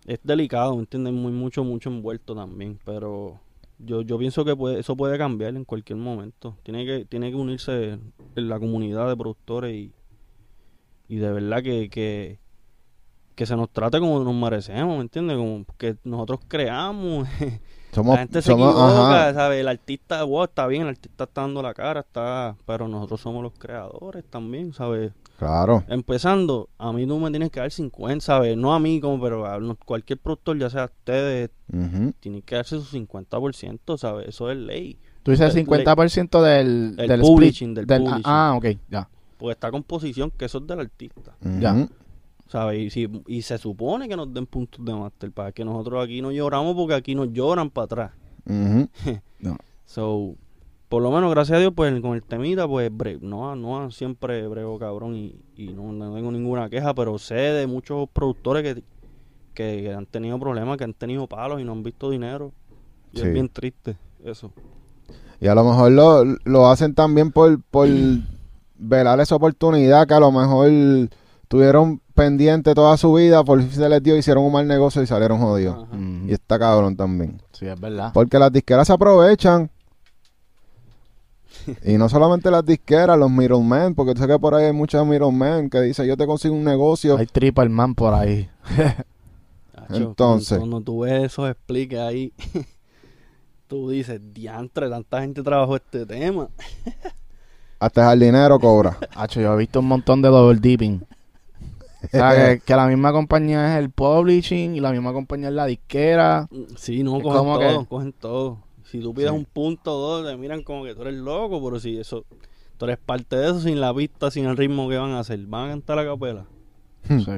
Es delicado, ¿me entiendes? Muy, mucho, mucho envuelto también. Pero. Yo, yo pienso que puede, eso puede cambiar en cualquier momento. Tiene que, tiene que unirse en la comunidad de productores y. Y de verdad que. que que se nos trate como nos merecemos, ¿me entiendes? Como que nosotros creamos, Somos, la gente se somos- equivoca. ¿sabes? El artista, wow, está bien, el artista está dando la cara, está, pero nosotros somos los creadores también, ¿sabes? Claro. Empezando, a mí tú me tienes que dar 50, ¿sabes? No a mí, como, pero a no- cualquier productor, ya sea ustedes, Ujú. tienen que darse su 50%, ¿sabes? Eso es ley. Tú dices Le- 50% del, El del publishing, split, del ah, publishing. Ah, ok, ya. Porque está composición, que eso es del artista. Ya. ¿sabes? Y, si, y se supone que nos den puntos de máster, para que nosotros aquí no lloramos, porque aquí nos lloran para atrás. Ujú. So, por lo menos, gracias a Dios, pues con el temita, pues bre- no, no siempre brego cabrón y, y no, no tengo ninguna queja, pero sé de muchos productores que, que, que han tenido problemas, que han tenido palos y no han visto dinero. Y Sí. es bien triste eso. Y a lo mejor lo, lo hacen también por, por velar esa oportunidad que a lo mejor tuvieron pendiente toda su vida, por fin se les dio, hicieron un mal negocio y salieron jodidos. Ajá. Mm, Y está cabrón también. Sí, es verdad. Porque las disqueras se aprovechan. y no solamente las disqueras, los middlemen, porque sé que por ahí hay muchos middlemen que dicen yo te consigo un negocio. Hay triple man por ahí. Entonces. Cuando, cuando tú ves esos expliques ahí, tú dices, diantre, tanta gente trabajó este tema. Hasta el jardinero cobra. Hacho, yo he visto un montón de double dipping. O sea, que, que la misma compañía es el publishing y la misma compañía es la disquera. Sí, no, Es cogen todo, que- cogen todo. Si tú pides Sí. un punto o dos, te miran como que tú eres loco, pero si eso, tú eres parte de eso, sin la pista, sin el ritmo que van a hacer, van a cantar a capela. Hmm. Sí.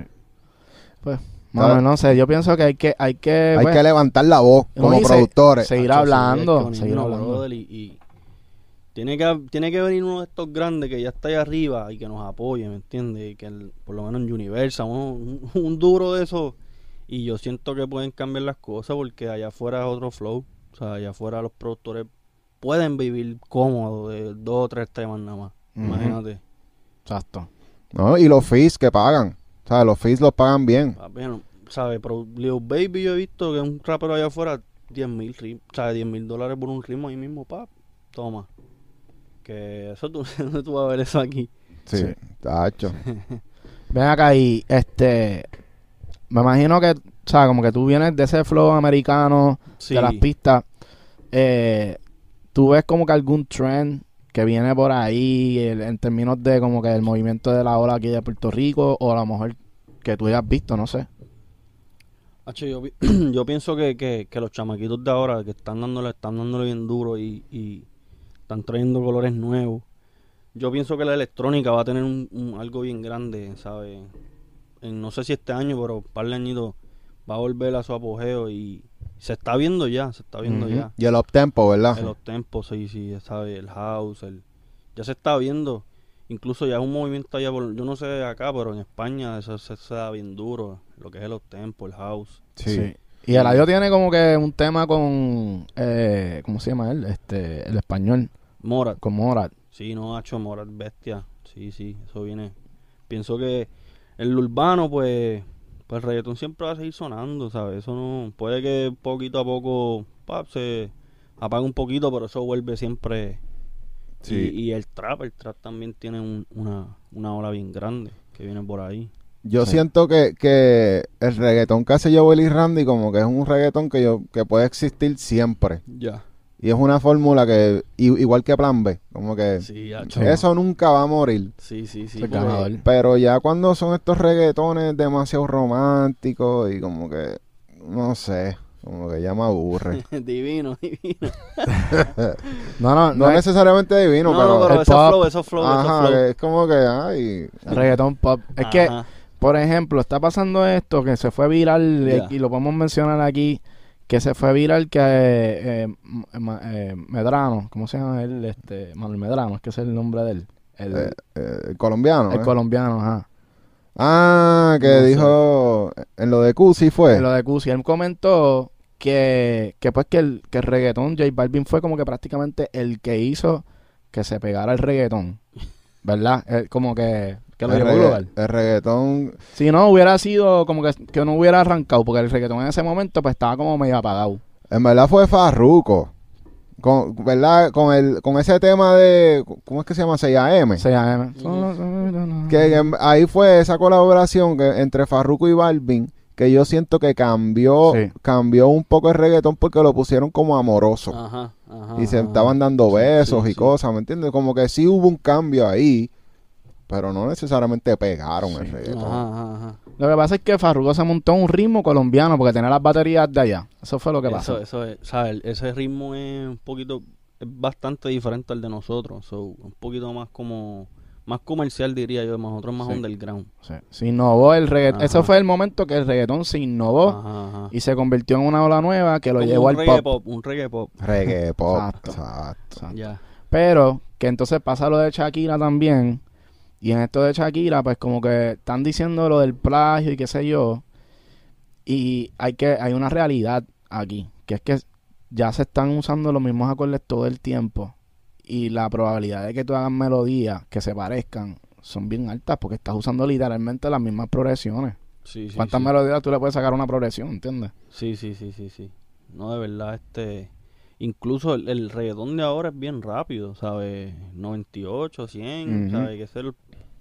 Pues, mano, no sé, yo pienso que hay que, hay que, Hay pues, que levantar la voz no, como se- productores. seguir Hacho, hablando, seguir uno, hablando. brother, y, y tiene que tiene que venir uno de estos grandes que ya está ahí arriba y que nos apoye, ¿me entiendes? Y que el- por lo menos en Universal, un, un duro de eso. Y yo siento que pueden cambiar las cosas porque allá afuera es otro flow. O sea, allá afuera los productores pueden vivir cómodos de dos o tres temas nada más. Imagínate. Exacto. ¿no? Y los fees que pagan. O sea, los fees los pagan bien. Papi, no- ¿Sabes? Pero Lil Baby yo he visto que un rapero allá afuera 10 mil ¿sabes? 10 mil dólares por un ritmo ahí mismo, pap. Toma. Que eso tú, ¿dónde tú vas a ver eso aquí? Sí, Sí. tacho. Ven acá y, este, me imagino que, o sea, como que tú vienes de ese flow americano, Sí. de las pistas, eh, tú ves como que algún trend que viene por ahí el- en términos de como que el movimiento de la ola aquí de Puerto Rico o a lo mejor que tú hayas visto, no sé. Hacho, yo, pi- yo pienso que, que, que los chamaquitos de ahora que están dándole, están dándole bien duro y, y están trayendo colores nuevos. Yo pienso que la electrónica va a tener un, un- algo bien grande, ¿sabes? En, no sé si este año, pero un par de añitos va a volver a su apogeo y se está viendo ya, se está viendo ya. Y el uptempo, ¿verdad? En los tempos, sí, sí, ¿sabes? El house, el... ya se está viendo. Incluso ya es un movimiento allá, por, yo no sé acá, pero en España eso se, se da bien duro, lo que es los tempos, el house. Sí. Y el audio tiene como que un tema con, eh, ¿cómo se llama él? Este, el español, Morat, con Morat. sí, no, hecho Morat, bestia, sí, sí, eso viene. Pienso que el urbano, pues, pues el reggaetón siempre va a seguir sonando, ¿sabes? Eso no, puede que poquito a poco, pap, se apaga un poquito, pero eso vuelve siempre. Sí. Y, y el trap, el trap también tiene un- una, una ola bien grande que viene por ahí. Yo Sí. siento que, que el reggaetón que hace Joel y Randy como que es un reggaetón que yo que puede existir siempre. Ya. Y es una fórmula que, igual que Plan B, como que Sí, eso nunca va a morir. Sí, sí, sí. Porque-. Pero ya cuando son estos reggaetones demasiado románticos y como que, no sé, como que ya me aburre. divino, divino. No, no, No no es necesariamente divino, No, pero, no, pero el esos pop. flow, esos flow, esos ajá, flow. que es como que, ay, reggaetón pop. Es que, por ejemplo, está pasando esto que se fue viral Ya. y lo podemos mencionar aquí. Que se fue viral que eh, eh, Ma- eh, Medrano, ¿cómo se llama él? Este, Manuel Medrano, es que ese es el nombre de él. El, eh, eh, el colombiano. el ¿eh? colombiano, ajá. Ah, que No sé. dijo en lo de Cusi fue. En lo de Cusi, él comentó que, que pues que el, que el reggaetón, J Balvin fue como que prácticamente el que hizo que se pegara el reggaetón. ¿Verdad? Eh, como que, que lo el, llevó regga- lugar. el reggaetón, Si no, hubiera sido como que, que no hubiera arrancado, porque el reggaetón en ese momento pues estaba como medio apagado. en verdad fue Farruko. Con, ¿Verdad? Con el con ese tema de ¿cómo es que se llama? 6am. 6am. Que ahí fue esa colaboración que, entre Farruko y Balvin que yo siento que cambió Sí. cambió un poco el reggaetón porque lo pusieron como amoroso Ajá, ajá. y se ajá. estaban dando Sí, besos sí, y sí. cosas, ¿me entiendes? Como que sí hubo un cambio ahí, pero no necesariamente pegaron el reggaetón. Ajá, ajá, ajá. Lo que pasa es que Farruko se montó un ritmo colombiano porque tenía las baterías de allá. Eso fue lo que pasó. Eso, eso es, ¿sabes? Ese ritmo es un poquito, es bastante diferente al de nosotros. So, un poquito más como, más comercial diría yo, nosotros más Sí. underground. Sí. Se innovó el reggaetón. Ajá. Eso fue el momento que el reggaetón se innovó Ajá, ajá. y se convirtió en una ola nueva que lo Como llevó un al reggae pop. Un reggae pop. Reggae pop. Exacto. Exacto. Exacto. Ya. Pero que entonces pasa lo de Shakira también. Y en esto de Shakira, pues como que están diciendo lo del plagio y qué sé yo. Y hay que hay una realidad aquí, que es que ya se están usando los mismos acordes todo el tiempo. Y la probabilidad de que tú hagas melodías que se parezcan son bien altas porque estás usando literalmente las mismas progresiones. Sí, sí, ¿Cuántas sí. melodías tú le puedes sacar a una progresión, entiendes? Sí, sí, sí, sí, sí. No, de verdad, este... Incluso el, el reggaetón de ahora es bien rápido, ¿sabes? 98, 100, Ujú. ¿sabes? Que es el,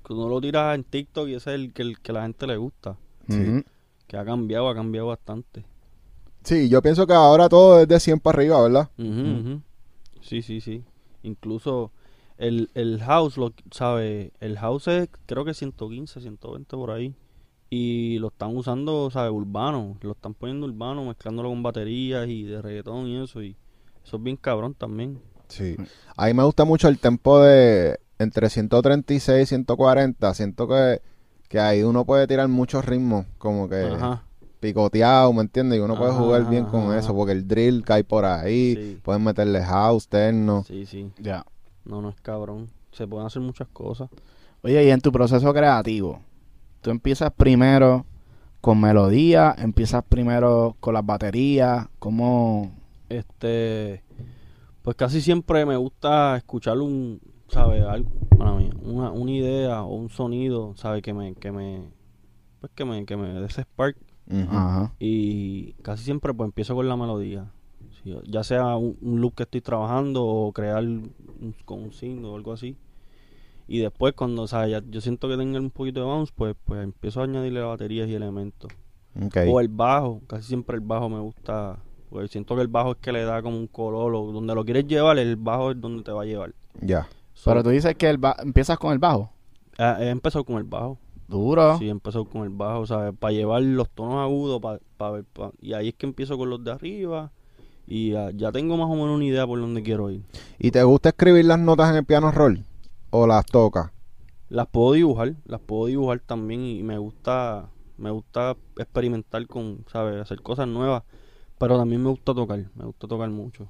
que uno lo tiras en TikTok y ese es el que, el que la gente le gusta. Sí. Que ha cambiado, ha cambiado bastante. Sí, yo pienso que ahora todo es de 100 para arriba, ¿verdad? Mm. ujú. Sí, sí, sí. Incluso el, el house, lo, ¿sabe? El house es creo que 115, 120 por ahí. Y lo están usando, ¿sabes? Urbano. Lo están poniendo urbano, mezclándolo con baterías y de reggaetón y eso. Y eso es bien cabrón también. Sí. A mí me gusta mucho el tempo de entre 136 y 140. Siento que, que ahí uno puede tirar muchos ritmos, como que Ajá. picoteado, ¿me entiendes? Y uno puede Ajá, jugar bien con ajá. eso, porque el drill cae por ahí. Sí. Pueden meterle house, techno. Sí, sí. Ya. No, no es cabrón. Se pueden hacer muchas cosas. Oye, y en tu proceso creativo, tú empiezas primero con melodía, empiezas primero con las baterías, ¿cómo? Este, pues casi siempre me gusta escuchar un, ¿sabes? Algo, para mí, una, una idea o un sonido, ¿sabes? Que me, que me, pues que me, que me dé ese spark. Ajá. Y casi siempre pues empiezo con la melodía. Sí, ya sea un, un loop que estoy trabajando o crear un- con un signo o algo así. Y después cuando, o sea, ya- yo siento que tenga un poquito de bounce, pues, pues empiezo a añadirle baterías y elementos. O el bajo, casi siempre el bajo me gusta, porque siento que el bajo es que le da como un color, o donde lo quieres llevar, el bajo es donde te va a llevar. Ya. So, Pero tú dices que el ba- empiezas con el bajo. ah, he empezado con el bajo. Duro. Sí, he empezado con el bajo, ¿sabes? Para llevar los tonos agudos, para ver, pa- y ahí es que empiezo con los de arriba, y ya tengo más o menos una idea por dónde quiero ir. ¿Y te gusta escribir las notas en el piano roll? ¿O las tocas? Las puedo dibujar, las puedo dibujar también, y me gusta, me gusta experimentar con, ¿sabes? Hacer cosas nuevas, pero también me gusta tocar, me gusta tocar mucho.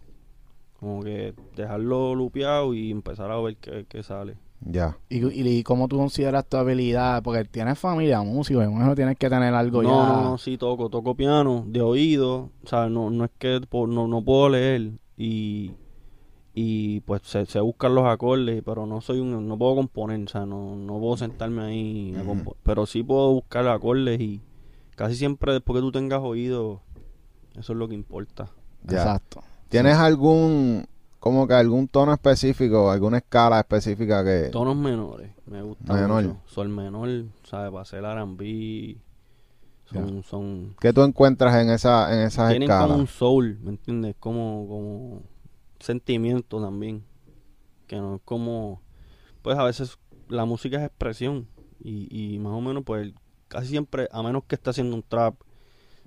Como que dejarlo lupeado y empezar a ver qué, qué sale. Ya. ¿Y, y, y cómo tú consideras tu habilidad? Porque tienes familia músico, y bueno, tienes que tener algo No, ya. no, no, sí toco, toco piano de oído, o sea, no, no es que no, no puedo leer y, y pues se, se buscan los acordes, pero no soy un, no puedo componer, o sea, no, no puedo sentarme ahí, a pero sí puedo buscar acordes y casi siempre después que tú tengas oído, eso es lo que importa. Ya. Exacto. ¿Tienes algún como que algún tono específico, alguna escala específica que... Tonos menores, me gusta Menor. mucho. Sol menor, ¿sabes? Para hacer R&B, son, son, ¿Qué tú encuentras en esa en esas tienen como escalas? un soul, ¿me entiendes? Como, como sentimiento también, que no es como, pues a veces la música es expresión y, y más o menos pues casi siempre, a menos que esté haciendo un trap,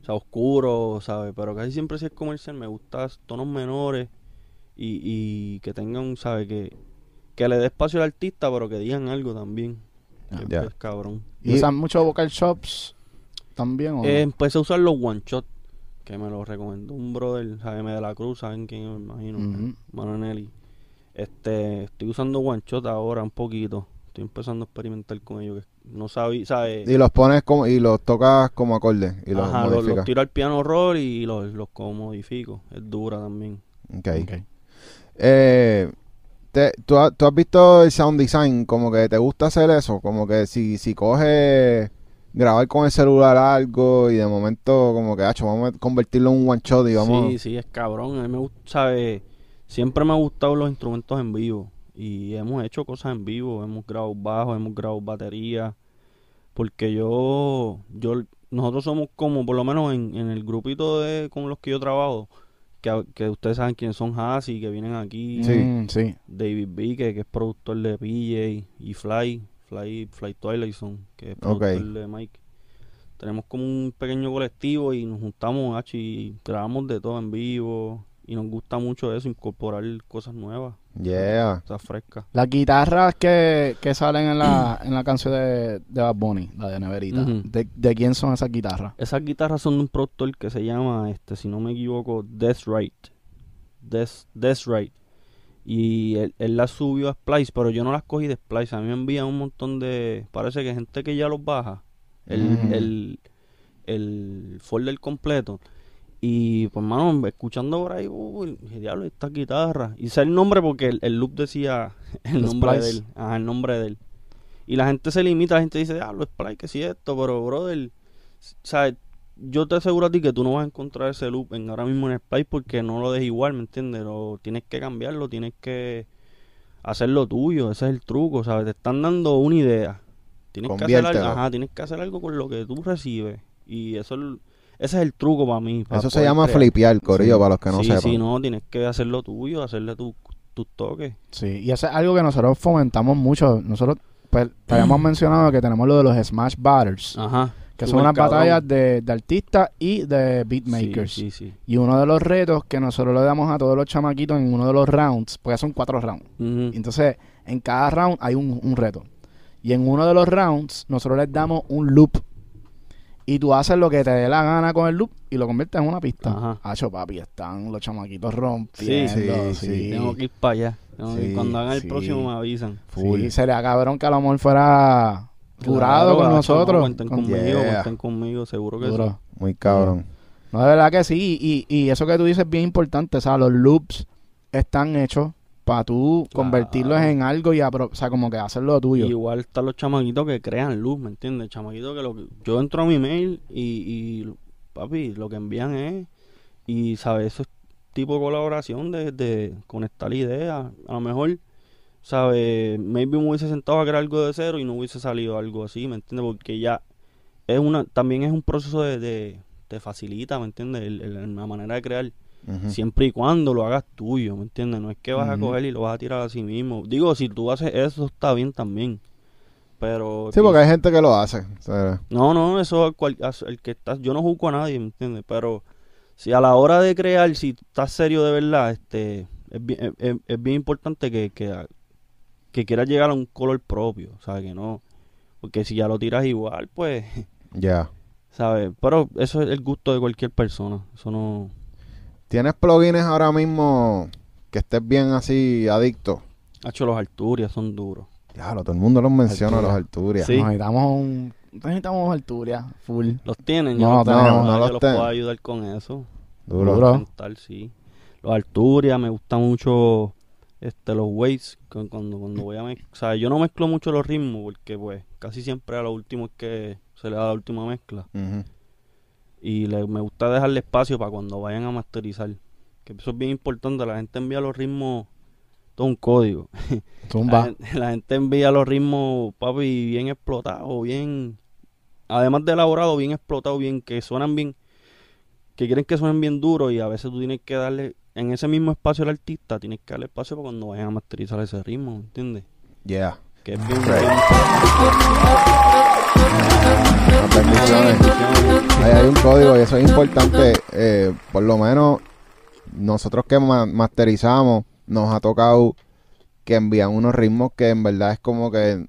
sea, oscuro, ¿sabes? Pero casi siempre si es comercial me gusta tonos menores y, y que tengan, ¿sabes? Que, que le dé espacio al artista, pero que digan algo también. Ya. Que, Ya. pues, cabrón. ¿Y usan mucho vocal shops también? ¿o no? Eh, empecé a usar los one shot, que me lo recomendó un brother, ¿sabes? de la Cruz, ¿saben quién es? me imagino? Ujú. Mano Nelly. Este, estoy usando one shot ahora un poquito. Estoy empezando a experimentar con ellos. Que no sabía, ¿sabes? Y los pones como y los tocas como acorde y los Ajá, los, tiro al piano roll y los, los como modifico. Es dura también. Ok. Ok. Eh, te- ¿tú, has, tú has visto el sound design, como que te gusta hacer eso, como que si, si coges grabar con el celular algo y de momento como que, hacho, vamos a convertirlo en un one shot y vamos... Sí, sí, es cabrón. A mí me gusta, ¿sabes? Siempre me han gustado los instrumentos en vivo. Y hemos hecho cosas en vivo. Hemos grabado bajo, hemos grabado batería. Porque yo, yo, nosotros somos como, por lo menos en, en el grupito de con los que yo trabajo, que, que ustedes saben quiénes son Hassi, que vienen aquí. Sí. Sí. David B, que, que es productor de PJ, y Fly, Fly, Fly Twilightson, que es productor de Mike. Tenemos como un pequeño colectivo y nos juntamos hacho, y grabamos de todo en vivo. Y nos gusta mucho eso, incorporar cosas nuevas, Yeah. cosas frescas. Las guitarras que, que salen en la, en la canción de, de Bad Bunny, la de Neverita. ¿de, de quién son esas guitarras? Esas guitarras son de un productor que se llama, este, si no me equivoco, Death Right. Death, Death Right. Y él, él las subió a Splice, pero yo no las cogí de Splice. A mí me envían un montón de. Parece que gente que ya los baja. El, Mm. el, el folder completo. Y pues, mano, escuchando por ahí, uy, dije, diablo, esta guitarra. Y sé el nombre porque el, el loop decía el nombre de Splice. él. Ajá, el nombre de él. Y la gente se limita, la gente dice, diablo, Splice, que sí esto, pero, brother, ¿sabes? Yo te aseguro a ti que tú no vas a encontrar ese loop en, ahora mismo en Splice porque no lo dejes igual, ¿me entiendes? Lo, tienes que cambiarlo, tienes que hacer lo tuyo, ese es el truco, ¿sabes? Te están dando una idea. Tienes que hacer algo, ajá, tienes que hacer algo con lo que tú recibes. Y eso es ese es el truco para mí. para Eso se llama crear. flipear, corillo, Sí. para los que no sí, sepan. sí, no, tienes que hacer lo tuyo, hacerle tu- tus toques. Sí, y eso es algo que nosotros fomentamos mucho. Nosotros pues, te habíamos mencionado que tenemos lo de los Smash Batters, Ajá. que son unas batallas de, de artistas y de beatmakers. Sí, sí, sí. Y uno de los retos que nosotros le damos a todos los chamaquitos en uno de los rounds, porque son cuatro rounds. Entonces, en cada round hay un, un reto. Y en uno de los rounds, nosotros les damos un loop. Y tú haces lo que te dé la gana con el loop y lo conviertes en una pista. Ajá. Hacho, papi, están los chamaquitos rompiendo. Sí, Sí, sí, sí. Tengo que ir para allá. Sí, Cuando hagan el próximo me avisan. Full. Sí, sería cabrón que a lo mejor fuera Claro, jurado con nosotros. no, cuenten Con- conmigo, Yeah. cuenten conmigo, seguro que Duro. sí. Muy cabrón. No, de verdad que sí. Y, y eso que tú dices es bien importante. O sea, los loops están hechos para tú Claro. convertirlos en algo y, apro- o sea, como que hacerlo tuyo. Igual están los chamaquitos que crean luz, ¿me entiendes? Chamaquitos que lo que... Yo entro a mi mail y, y, papi, lo que envían es... Y, ¿sabes? Eso es tipo de colaboración de, de conectar ideas. A lo mejor, ¿sabes? Maybe me hubiese sentado a crear algo de cero y no hubiese salido algo así, ¿me entiendes? Porque ya es una... También es un proceso de... de te facilita, ¿me entiendes? El- el- la manera de crear. Siempre y cuando lo hagas tuyo, ¿me entiendes? No es que vas a coger y lo vas a tirar a sí mismo. Digo, si tú haces eso, está bien también. Pero... Sí, porque hay gente que lo hace. o sea, No, no, eso cual- el que está... Yo no juzgo a nadie, ¿me entiendes? Pero si a la hora de crear, si estás serio de verdad, este... Es bien, es, bien importante que, que, que quieras llegar a un color propio, ¿sabes? Que no... Porque si ya lo tiras igual, pues... Ya. ¿Sabes? Pero eso es el gusto de cualquier persona. Eso no... ¿Tienes plugins ahora mismo que estés bien así adicto? Ha hecho los Arturias, son duros. Claro, todo el mundo los menciona, Alturia. los Arturias. Sí. Necesitamos un... Necesitamos alturia, full. ¿Los tienen? No, yo no, los, no, no los los puedo ayudar con eso. Duro. Duro. Mental, sí. Los Arturia, me gustan mucho este, los weights. cu- Cuando, cuando voy a mezclar. O sea, yo no mezclo mucho los ritmos porque, pues, casi siempre a lo último es que se le da la última mezcla. Ujú. Y le- me gusta dejarle espacio para cuando vayan a masterizar. que eso es bien importante, la gente envía los ritmos, todo un código. La, gente- la gente envía los ritmos, papi, bien explotados, bien, además de elaborado, bien explotado, bien, que suenan bien, que quieren que suenen bien duros y a veces tú tienes que darle, en ese mismo espacio al artista, tienes que darle espacio para cuando vayan a masterizar ese ritmo, ¿me entiendes? Yeah. Que es bien, Right. bien- Las bendiciones. Ahí hay un código y eso es importante. eh, por lo menos nosotros que ma- masterizamos, nos ha tocado que envían unos ritmos que en verdad es como que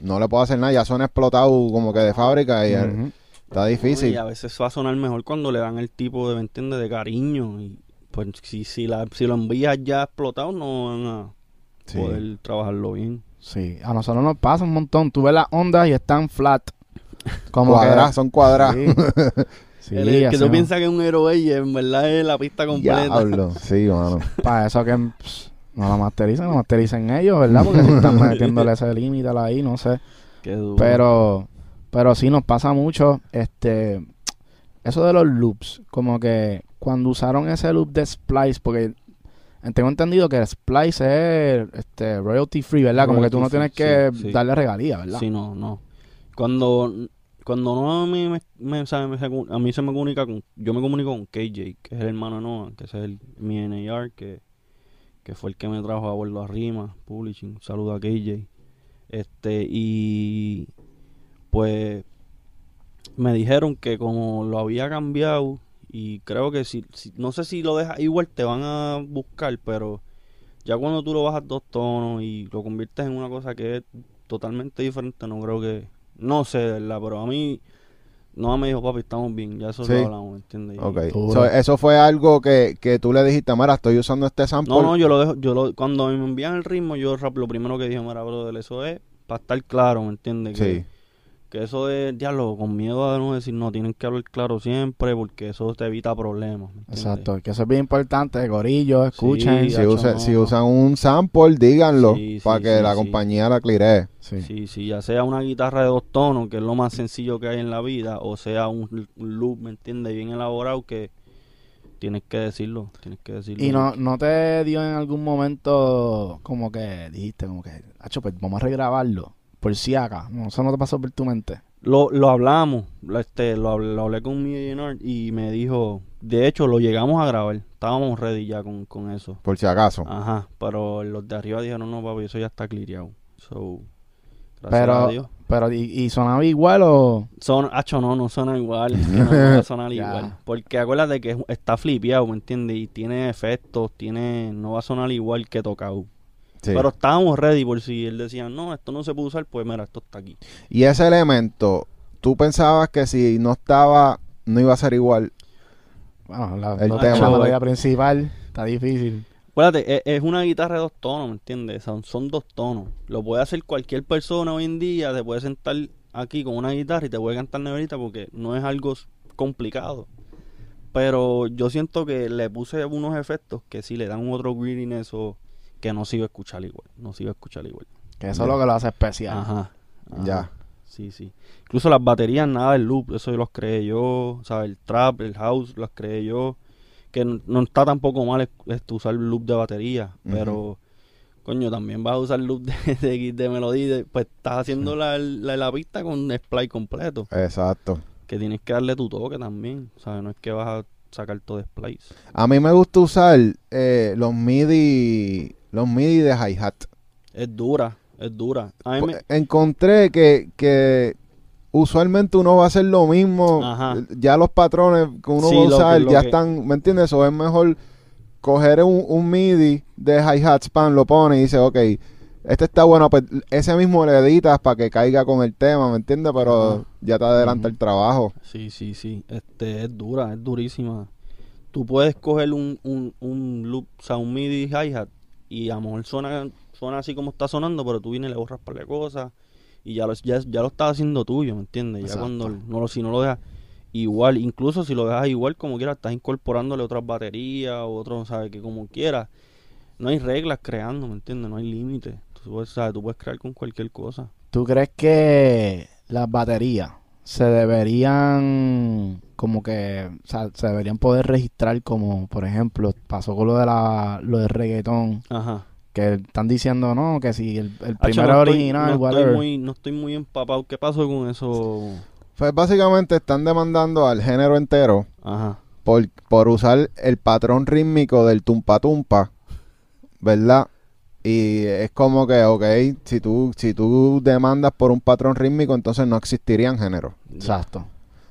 no le puedo hacer nada. Ya son explotados como que de fábrica y está difícil. Y a veces va a sonar mejor cuando le dan el tipo de, ¿me entiendes? De cariño. Y pues si, si, la, si lo envías ya explotado, no van a Sí. poder trabajarlo bien. Sí, a nosotros nos pasa un montón. Tú ves las ondas y están flat. Como Cuadradas, son cuadradas. Sí, sí El- el que tú piensas que es un héroe y en verdad es la pista completa. Diablo. Sí, mano. Para eso que pss, no la masterizan, no mastericen ellos, ¿verdad? Porque si están metiéndole ese límite ahí, no sé. Qué duro. Pero, pero sí nos pasa mucho, este, eso de los loops, como que cuando usaron ese loop de Splice, porque tengo entendido que Splice es este, royalty free, ¿verdad? Como que tú no tienes free, que sí, sí. darle regalía, ¿verdad? Sí, no, no. Cuando, cuando no a mí, me, me- sabe, me se- a mí se me comunica con... Yo me comunico con KJ, que es el hermano de Noah, que es el, mi NAR, que, que fue el que me trajo a Vuelvo a Rima, Publishing. Un saludo a KJ. Este, y... Pues... Me dijeron que como lo había cambiado y creo que si, si- no sé si lo dejas igual te van a buscar, pero ya cuando tú lo bajas dos tonos y lo conviertes en una cosa que es totalmente diferente, no creo que, no sé, de verdad, pero a mí, no me dijo, papi, estamos bien, ya eso Sí. lo hablamos, ¿entiendes? Y- Ok. Duro. So, eso fue algo que, que tú le dijiste, Mara, estoy usando este sample. No, no, yo lo dejo, yo lo, cuando me envían el ritmo, yo rap, lo primero que dije, mira, brother, eso es para estar claro, ¿me entiendes? Sí. que eso de diálogo, con miedo a no decir, no, tienen que hablar claro siempre, porque eso te evita problemas. Exacto, que eso es bien importante, gorillos, escuchen. Sí, Si, Hacho, usa- no, si no. usan un sample, díganlo Sí, sí, para que sí, la sí. compañía la clearee. Sí. Sí, sí, ya sea una guitarra de dos tonos, que es lo más sencillo que hay en la vida, o sea un, un loop, ¿me entiendes? Bien elaborado que tienes que decirlo, tienes que decirlo. Y no, no te dio en algún momento como que dijiste, como que, Hacho, pues vamos a regrabarlo, por si acá. No, eso no te pasó por tu mente. Lo, lo hablamos, lo, este, lo, hablé, lo hablé con mi y me dijo, de hecho lo llegamos a grabar, estábamos ready ya con, con eso. Por si acaso. Ajá, pero los de arriba dijeron, no papi, eso ya está cleareado. So, gracias Pero, a Dios. pero ¿y, y sonaba igual o...? Son, hacho, no, no suena igual. es que no, no va a sonar Ya. igual. Porque acuérdate que es- está flipeado, ¿me entiendes? Y tiene efectos, tiene, no va a sonar igual que tocado. Sí. Pero estábamos ready por si él decía, no, esto no se puede usar, pues mira, esto está aquí. Y ese elemento, ¿tú pensabas que si no estaba, no iba a ser igual? Bueno, la, El la- tema. principal está difícil. Acuérdate, es, es una guitarra de dos tonos, ¿me entiendes? Son, son dos tonos. Lo puede hacer cualquier persona hoy en día, te puede sentar aquí con una guitarra y te puede cantar neverita porque no es algo s- complicado. Pero yo siento que le puse unos efectos que sí le dan un otro grittiness o que no sigo a escuchar igual. No sigo a escuchar igual. Que eso es lo que lo hace especial. Ajá. ajá. Ya. Sí, sí. Incluso las baterías, nada del loop, eso yo los creé yo. O sea, el trap, el house, los creé yo. Que no está tampoco mal este, usar loop de batería, pero coño, también vas a usar loop de, de, de melodía. de- pues estás haciendo la, la, la pista con splice completo. Exacto. Que tienes que darle tu toque también. O sea, no es que vas a sacar todo de splice. A mí me gusta usar eh, los MIDI, los MIDI de hi-hat. Es dura, es dura. A mí me- Pues, Encontré que, que usualmente uno va a hacer lo mismo. Ajá. Ya los patrones que uno Sí, va a que- usar ya que- están, ¿me entiendes? O es mejor coger un, un MIDI de hi-hat, pan, lo pone y dice, ok, este está bueno, pues ese mismo le editas para que caiga con el tema, ¿me entiendes? Pero Ajá. ya te adelanta el trabajo. Sí, sí, sí. Este es dura, es durísima. Tú puedes coger un, un, un loop, o sea, un MIDI hi-hat y a lo mejor suena, suena así como está sonando, pero tú vienes y le borras para la cosa y ya lo, ya, ya lo estás haciendo tuyo, ¿me entiendes? Ya cuando no lo, si no lo dejas igual, incluso si lo dejas igual como quieras, estás incorporándole otras baterías o otros, ¿sabes? Que como quieras. No hay reglas creando, ¿me entiendes? No hay límites. Tú puedes, ¿sabes? tú puedes crear con cualquier cosa. ¿Tú crees que las baterías, se deberían como que o sea, se deberían poder registrar como por ejemplo pasó con lo de la lo del reggaetón Ajá. que están diciendo no que si el, el primero no estoy- original no estoy, muy, no estoy muy empapado. ¿Qué pasó con eso? Pues básicamente están demandando al género entero Ajá. por, por usar el patrón rítmico del tumpa tumpa, ¿verdad? Y es como que, ok, si tú, si tú demandas por un patrón rítmico, entonces no existirían géneros. exacto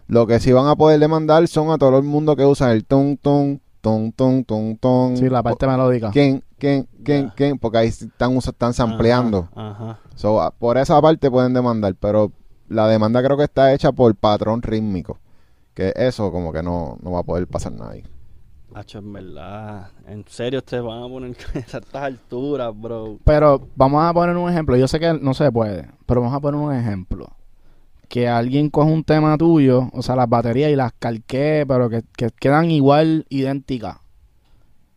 Lo que sí van a poder demandar son a todo el mundo que usa el tum tum, tum tum tum tum. sí la parte melódica ¿Quién, quién, quién, quién? Porque ahí están, están sampleando. Ajá. ajá. So, a- por esa parte pueden demandar, pero la demanda creo que está hecha por patrón rítmico. Que eso como que no, no va a poder pasar nada ahí. Hacho, en verdad. En serio, te van a poner a estas alturas, bro. Pero vamos a poner un ejemplo. Yo sé que no se puede, pero vamos a poner un ejemplo. Que alguien coja un tema tuyo, o sea, las baterías y las calque, pero que, que quedan igual idénticas.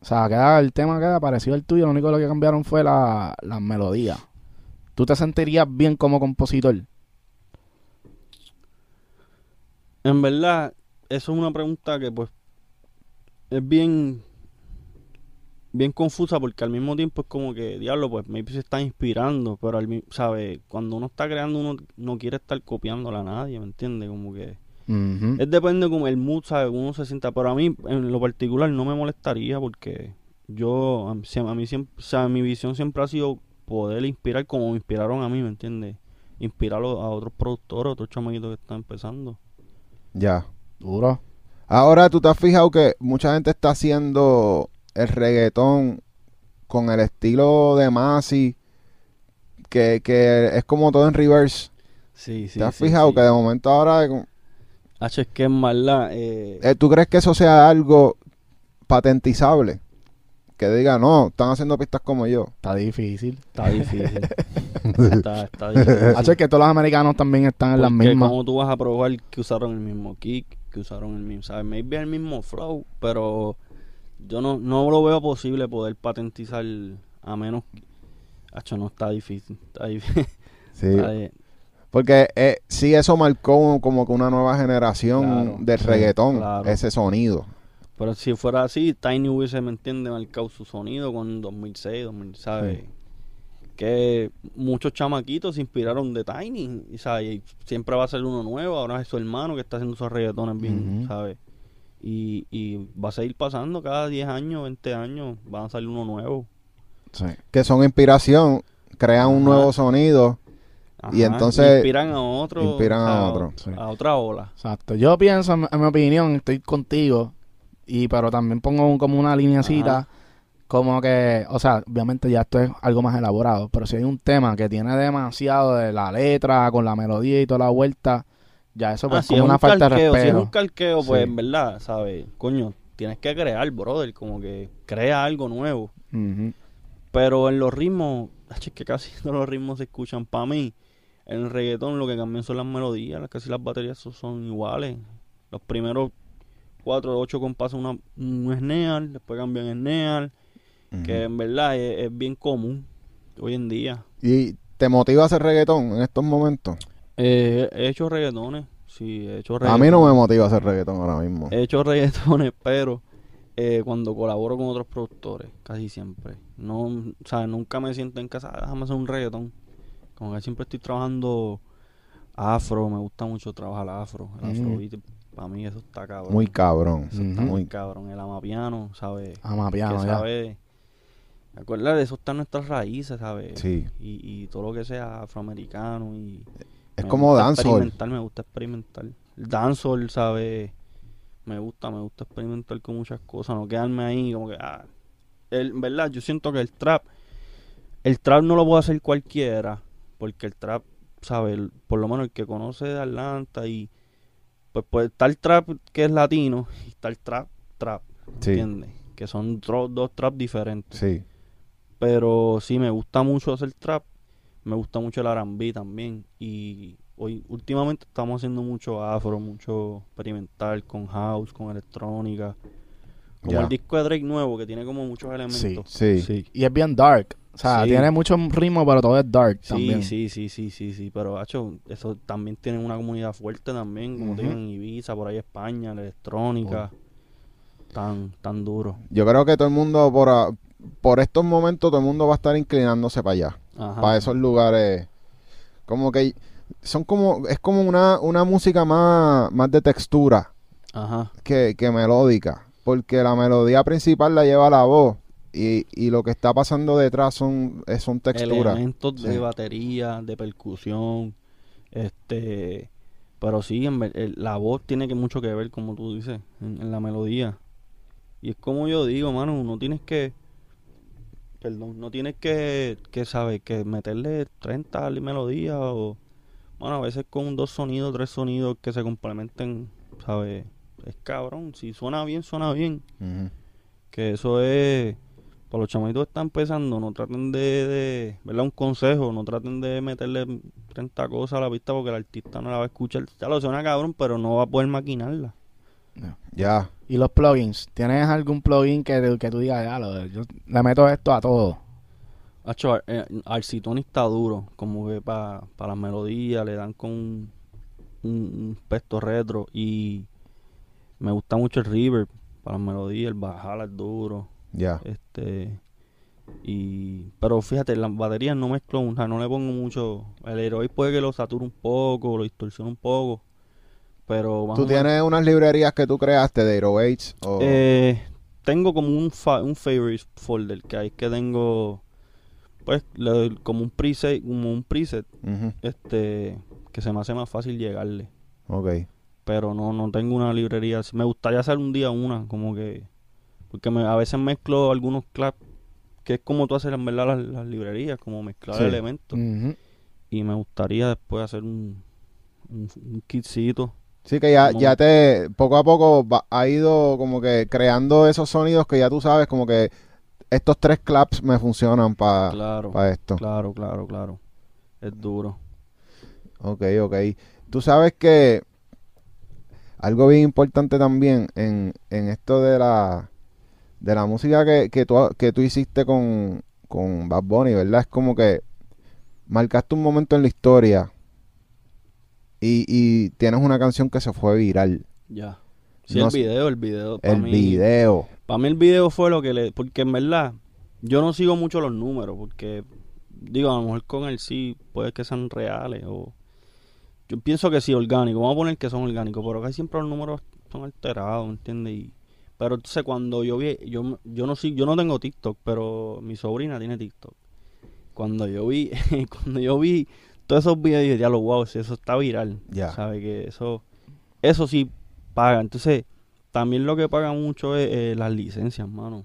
O sea, queda, el tema queda parecido al tuyo, lo único que cambiaron fue la, las melodías. ¿Tú te sentirías bien como compositor? En verdad, eso es una pregunta que pues es bien bien confusa porque al mismo tiempo es como que, diablo, pues maybe se está inspirando, pero al mismo, ¿sabes? Cuando uno está creando uno no quiere estar copiándola a nadie, ¿me entiendes? Como que es depende como el mood, ¿sabes? Uno se sienta, pero a mí en lo particular no me molestaría porque yo a mí, siem- a mí siempre, o sea, mi visión siempre ha sido poder inspirar como me inspiraron a mí, ¿me entiendes? Inspirar a a otros productores, otros chamaquitos que están empezando. Ya. Duro. Ahora tú te has fijado que mucha gente está haciendo el reggaetón con el estilo de Masi, que, que es como todo en reverse. Sí, sí. ¿Te has sí, fijado sí. que de momento ahora... H es que es maldad. Eh, eh, ¿Tú crees que eso sea algo patentizable? Que diga, no, están haciendo pistas como yo. Está difícil. está difícil. está, está difícil. Hacho, es que todos los americanos también están en las mismas. ¿Cómo tú vas a probar que usaron el mismo kick, que usaron el mismo, ¿sabes? Maybe el mismo flow, pero yo no, no lo veo posible poder patentizar a menos... Hacho, no está difícil. Está difícil. Sí. Está Porque eh, sí, eso marcó como que una nueva generación Claro, del sí, reggaetón, claro. ese sonido. Pero si fuera así, Tiny hubiese, ¿me entiende, marcado su sonido con 2006, 2000, ¿sabes? Que muchos chamaquitos se inspiraron de Tiny, y, ¿sabes? Y siempre va a ser uno nuevo, ahora es su hermano que está haciendo esos reggaetones bien, Ujú. ¿sabes? Y, y va a seguir pasando cada 10 años, 20 años, van a salir uno nuevo. Sí. Que son inspiración, crean un nuevo sonido. Y entonces- Inspiran a otro. Inspiran a otro. Sí. A otra ola. Exacto. Yo pienso, en, en mi opinión, estoy contigo, y pero también pongo un- como una lineacita, Ajá. como que, o sea, obviamente ya esto es algo más elaborado, pero si hay un tema que tiene demasiado de la letra con la melodía y toda la vuelta, ya eso Ah, pues si es una un falta de calqueo, Si es respeto. un calqueo, pues Sí. en verdad, ¿sabes? Coño, tienes que crear, brother, como que crea algo nuevo. Pero en los ritmos, es que casi todos los ritmos se escuchan. Para mí, en el reggaetón lo que cambian son las melodías, casi las baterías son, iguales. Los primeros cuatro o ocho compases una, un snare, después cambian snare, que en verdad es, es bien común hoy en día. ¿Y te motiva a hacer reggaetón en estos momentos? Eh, he hecho reggaetones, sí, he hecho A reggaetones. mí no me motiva a hacer reggaetón ahora mismo. He hecho reggaetones, pero eh, cuando colaboro con otros productores, casi siempre. No, o sea, nunca me siento en casa, "Ah, déjame hacer un reggaetón. Como que siempre estoy trabajando afro, me gusta mucho trabajar afro. El Ujú. afrobeat, para mí eso está cabrón. Muy cabrón. Ujú. Está Muy cabrón. El amapiano, ¿sabes? Ah, piano, que ya. sabe... Acuérdate, eso está en nuestras raíces, ¿sabes? Sí. Y, y todo lo que sea afroamericano y... Es me como dancehall. me gusta experimentar. El dancehall, ¿sabes? Me gusta, me gusta experimentar con muchas cosas, no quedarme ahí como que, ah, el, verdad, yo siento que el trap, el trap no lo puede hacer cualquiera, porque el trap, ¿sabes? El- Por lo menos el que conoce de Atlanta y, pues, pues está el trap que es latino y está el trap, trap, Sí, ¿entiendes? Que son tro- dos trap diferentes. sí. Pero sí, me gusta mucho hacer trap. Me gusta mucho el R&B también. Y hoy, últimamente estamos haciendo mucho afro, mucho experimental con house, con electrónica. Como el disco de Drake nuevo, que tiene como muchos elementos. Sí. Sí. Y es bien dark. O sea, Sí. tiene mucho ritmo, pero todo es dark Sí, también. sí, sí, sí, sí, sí, pero hacho, eso también tiene una comunidad fuerte también, como te digo, en Ibiza, por ahí España, la electrónica, tan, tan duro. Yo creo que todo el mundo, por, a- por estos momentos, todo el mundo va a estar inclinándose para allá. Ajá. Para esos lugares. Como que son como, es como una, una música más, más de textura Ajá. que, que melódica. Porque la melodía principal la lleva la voz. Y, y lo que está pasando detrás son, eh, son texturas. Elementos de batería, de percusión, este, pero sí, en la voz tiene que mucho que ver, como tú dices, en, en la melodía. Y es como yo digo, mano, no tienes que, perdón, no tienes que, que saber, que meterle 30 melodías o, bueno, a veces con dos sonidos, tres sonidos que se complementen, ¿sabes? Es cabrón, si suena bien, suena bien. Que eso es. Para los chamaquitos que están empezando, no traten de, de. ¿Verdad? Un consejo, no traten de meterle 30 cosas a la pista porque el artista no la va a escuchar. Ya lo suena cabrón, pero no va a poder maquinarla. Ya. Y los plugins, ¿tienes algún plugin que, que tú digas, ya, lo, yo le meto esto a todo? Hacho, Ar- eh, Arcitoni está duro, como que para las melodías le dan con un, un, aspecto retro y me gusta mucho el reverb para las melodías, el bajala es duro. Ya. Este y pero fíjate, las baterías no mezclo, o sea, no le pongo mucho. El Heroic puede que lo sature un poco, lo distorsione un poco, pero más ¿Tú menos- tienes unas librerías que tú creaste de 808? O... Eh, tengo como un fa- un favorites folder que hay que tengo pues le- como un preset, como un preset, este que se me hace más fácil llegarle, Ok. pero no no tengo una librería. Me gustaría hacer un día una, como que porque me, a veces mezclo algunos claps que es como tú haces en verdad las, las librerías, como mezclar Sí. elementos. Y me gustaría después hacer un, un, un kitcito. Sí, que ya, Como- ya te, poco a poco va- ha ido como que creando esos sonidos que ya tú sabes, como que estos tres claps me funcionan para Claro, esto. claro, claro, claro. Es duro. Ok, ok. Tú sabes que algo bien importante también en, en esto de la de la música que, que, tú, que tú hiciste con, con Bad Bunny, ¿verdad? Es como que marcaste un momento en la historia y, y tienes una canción que se fue viral. Ya. Sí, No el video, el video. El mí- video. Para mí el video fue lo que le... Porque en verdad, yo no sigo mucho los números, porque, digo, a lo mejor con él sí puede que sean reales o... Yo pienso que sí, orgánicos. Vamos a poner que son orgánicos, pero casi siempre los números son alterados, ¿me entiendes? Y, pero entonces cuando yo vi... Yo, yo, no, yo no tengo TikTok, pero mi sobrina tiene TikTok. Cuando yo vi... cuando yo vi todos esos videos, ya lo wow, si eso está viral. Ya. ¿Sabe que eso... Eso sí paga. Entonces, también lo que paga mucho es eh, las licencias, mano.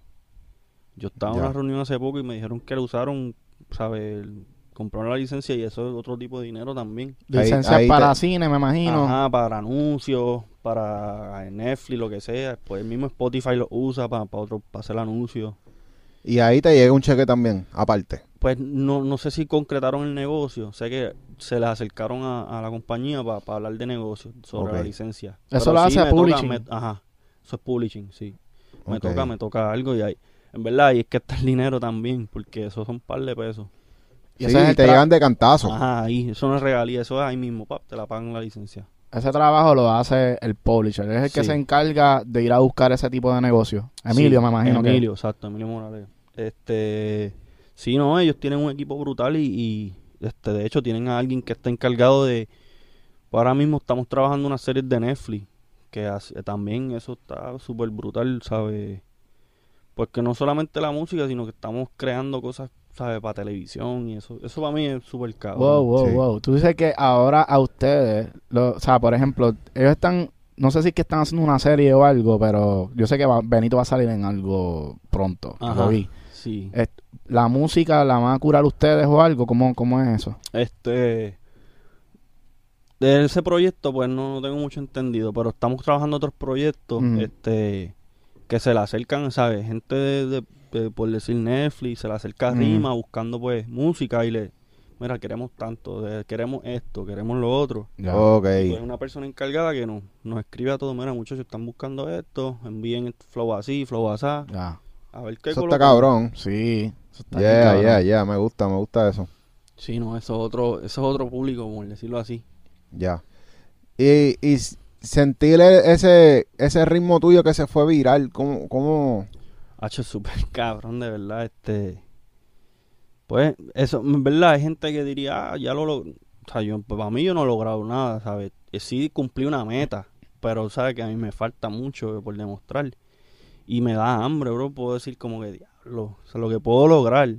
Yo estaba en una reunión hace poco y me dijeron que le usaron, ¿sabes? Compraron la licencia y eso es otro tipo de dinero también. Licencias para te- cine, me imagino. Ajá, para anuncios, para Netflix, lo que sea. Pues el mismo Spotify lo usa para, para, otro, para hacer anuncios. Y ahí te llega un cheque también, aparte. Pues no, no sé si concretaron el negocio. Sé que se les acercaron a, a la compañía para hablar de negocios sobre la licencia. Eso lo hace toca- publishing. me- ajá, eso es publishing, sí. Me toca, me toca algo y ahí. En verdad, y es que está el dinero también, porque eso son un par de pesos. Y sí, es te llegan de cantazo. Ajá, ahí, eso no es regalía, eso es ahí mismo, pap, te la pagan la licencia. Ese trabajo lo hace el publisher. Es el que se encarga de ir a buscar ese tipo de negocio. Emilio, Sí, me imagino que- Emilio, exacto, Emilio Morales. Este, sí, no, ellos tienen un equipo brutal y, y, este, de hecho tienen a alguien que está encargado de, ahora mismo estamos trabajando una serie de Netflix, que hace- también eso está súper brutal, ¿sabes? Pues que no solamente la música, sino que estamos creando cosas, ¿sabes? Para televisión y eso, eso para mí es súper cabrón. Wow, wow, Sí. wow. Tú dices que ahora a ustedes, lo- o sea, por ejemplo, ellos están, no sé si es que están haciendo una serie o algo, pero yo sé que va- Benito va a salir en algo pronto. Ajá. Lo vi. Sí. ¿La música la van a curar ustedes o algo? ¿Cómo, cómo es eso? Este. De ese proyecto, pues no, no tengo mucho entendido, pero estamos trabajando otros proyectos, este, que se le acercan, ¿sabes? Gente de, de- de, por decir Netflix, se le acerca a Ujú. Rima buscando, pues, música y le, mira, queremos tanto, de- queremos esto, queremos lo otro. Ok. Y pues una persona encargada que nos, nos escribe a todos, mira, muchachos, están buscando esto, envíen flow así, flow así, Ya. A ver qué Eso está cabrón. Sí. Eso está Yeah, cabrón. yeah, yeah, me gusta, me gusta eso. Sí, no, eso es otro, eso es otro público, por decirlo así. Ya. Y, y sentir e- ese, ese ritmo tuyo que se fue viral, ¿cómo, cómo? Hacho, es súper cabrón, de verdad, este... Pues, eso, en verdad, hay gente que diría, ah, ya lo logré. O sea, yo, pues, para mí yo no he logrado nada, ¿sabes? Eh, Sí cumplí una meta, pero, ¿sabes? Que a mí me falta mucho por demostrar. Y me da hambre, bro, puedo decir como que, diablo, o sea, lo que puedo lograr.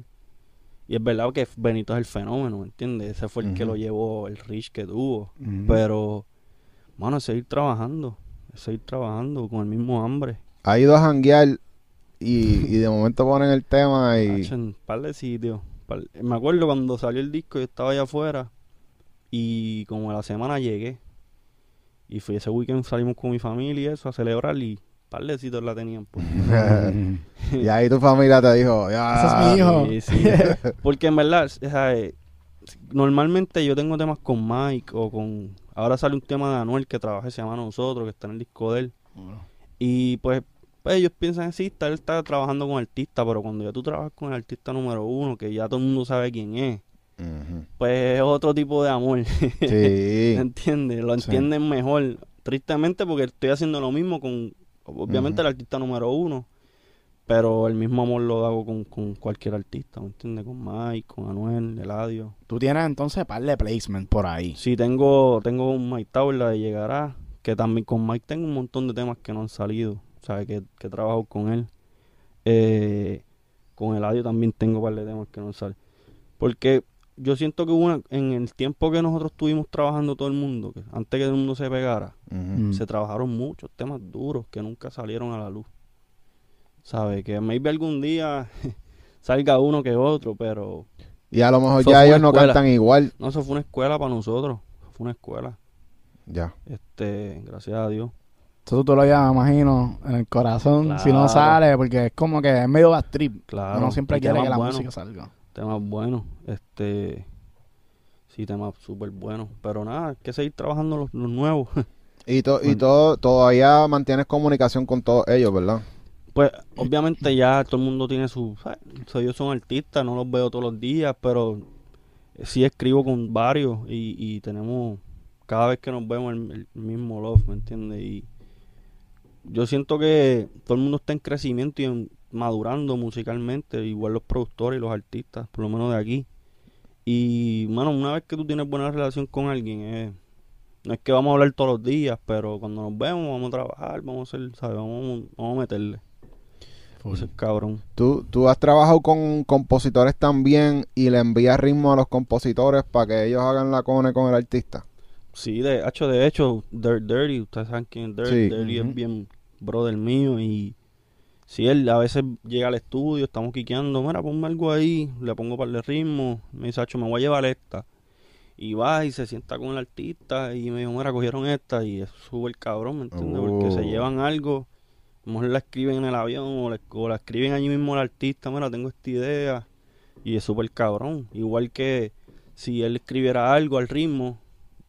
Y es verdad que Benito es el fenómeno, ¿me entiendes? Ese fue el que lo llevó, el Rich que tuvo. Pero, mano, es seguir trabajando, es seguir trabajando con el mismo hambre. Ha ido a janguear y, y de momento ponen el tema y... Hacho, en par de sitios. par- Me acuerdo cuando salió el disco, yo estaba allá afuera y como a la semana llegué. Y fui ese weekend salimos con mi familia y eso a celebrar y par de la tenían. pues. y ahí tu familia te dijo, ya. Ese es mi hijo. Sí, sí. Porque en verdad, o sea, eh, normalmente yo tengo temas con Mike o con... Ahora sale un tema de Anuel que trabaja, se llama Nosotros, que está en el disco de él. Y pues, pues ellos piensan así, está, él está trabajando con artista, pero cuando ya tú trabajas con el artista número uno, que ya todo el mundo sabe quién es, pues es otro tipo de amor. Sí. ¿Entiendes? Lo Sí. entienden mejor. Tristemente porque estoy haciendo lo mismo con, obviamente, el artista número uno. Pero el mismo amor lo hago con, con cualquier artista, ¿me entiendes? Con Mike, con Anuel, Eladio. Tú tienes entonces par de placement por ahí. Sí, tengo, tengo un Mike Tower, la de Llegará, que también con Mike tengo un montón de temas que no han salido, ¿sabes? Que, que he trabajado con él. Eh, con Eladio también tengo par de temas que no salen. Porque yo siento que hubo una- en el tiempo que nosotros estuvimos trabajando todo el mundo, que antes que el mundo se pegara, se trabajaron muchos temas duros que nunca salieron a la luz. ¿Sabes? Que maybe algún día salga uno que otro, pero Y a lo mejor ya ellos no cantan igual. no, eso fue una escuela para nosotros. Fue una escuela. Ya. Este, gracias a Dios. Eso tú lo llevas, imagino, en el corazón. Si no sale, porque es como que es medio bad trip. Claro. Uno siempre y quiere que la música salga. Temas buenos. Este. Sí, temas súper buenos. Pero nada, hay que seguir trabajando los, los nuevos. Y, to- y todo, todavía mantienes comunicación con todos ellos, ¿verdad? Pues obviamente ya todo el mundo tiene su... ¿sabes? O sea, ellos son artistas, no los veo todos los días, pero sí escribo con varios y, y tenemos cada vez que nos vemos el, el mismo love, ¿me entiendes? Y yo siento que todo el mundo está en crecimiento y en- madurando musicalmente, igual los productores y los artistas, por lo menos de aquí. Y, mano, una vez que tú tienes buena relación con alguien, eh, no es que vamos a hablar todos los días, pero cuando nos vemos vamos a trabajar, vamos a hacer, ¿sabes? Vamos, vamos a meterle. Ese es cabrón. ¿Tú, tú has trabajado con compositores también y le envías ritmo a los compositores para que ellos hagan la cone con el artista. Sí, de hecho, de hecho, Dirt Dirty, ustedes saben quién es Dirty. Sí. Dirty es bien brother mío y si él a veces llega al estudio, estamos quiqueando, mira, ponme algo ahí, le pongo par de ritmo, me dice, "Acho, me voy a llevar esta. Y va y se sienta con el artista y me dijo, mira, cogieron esta y es súper cabrón, ¿me entiendes? Porque se Oh. llevan algo, a lo mejor la escriben en el avión o, la escriben allí mismo el artista, mira, tengo esta idea y es súper cabrón. Igual que si él escribiera algo al ritmo,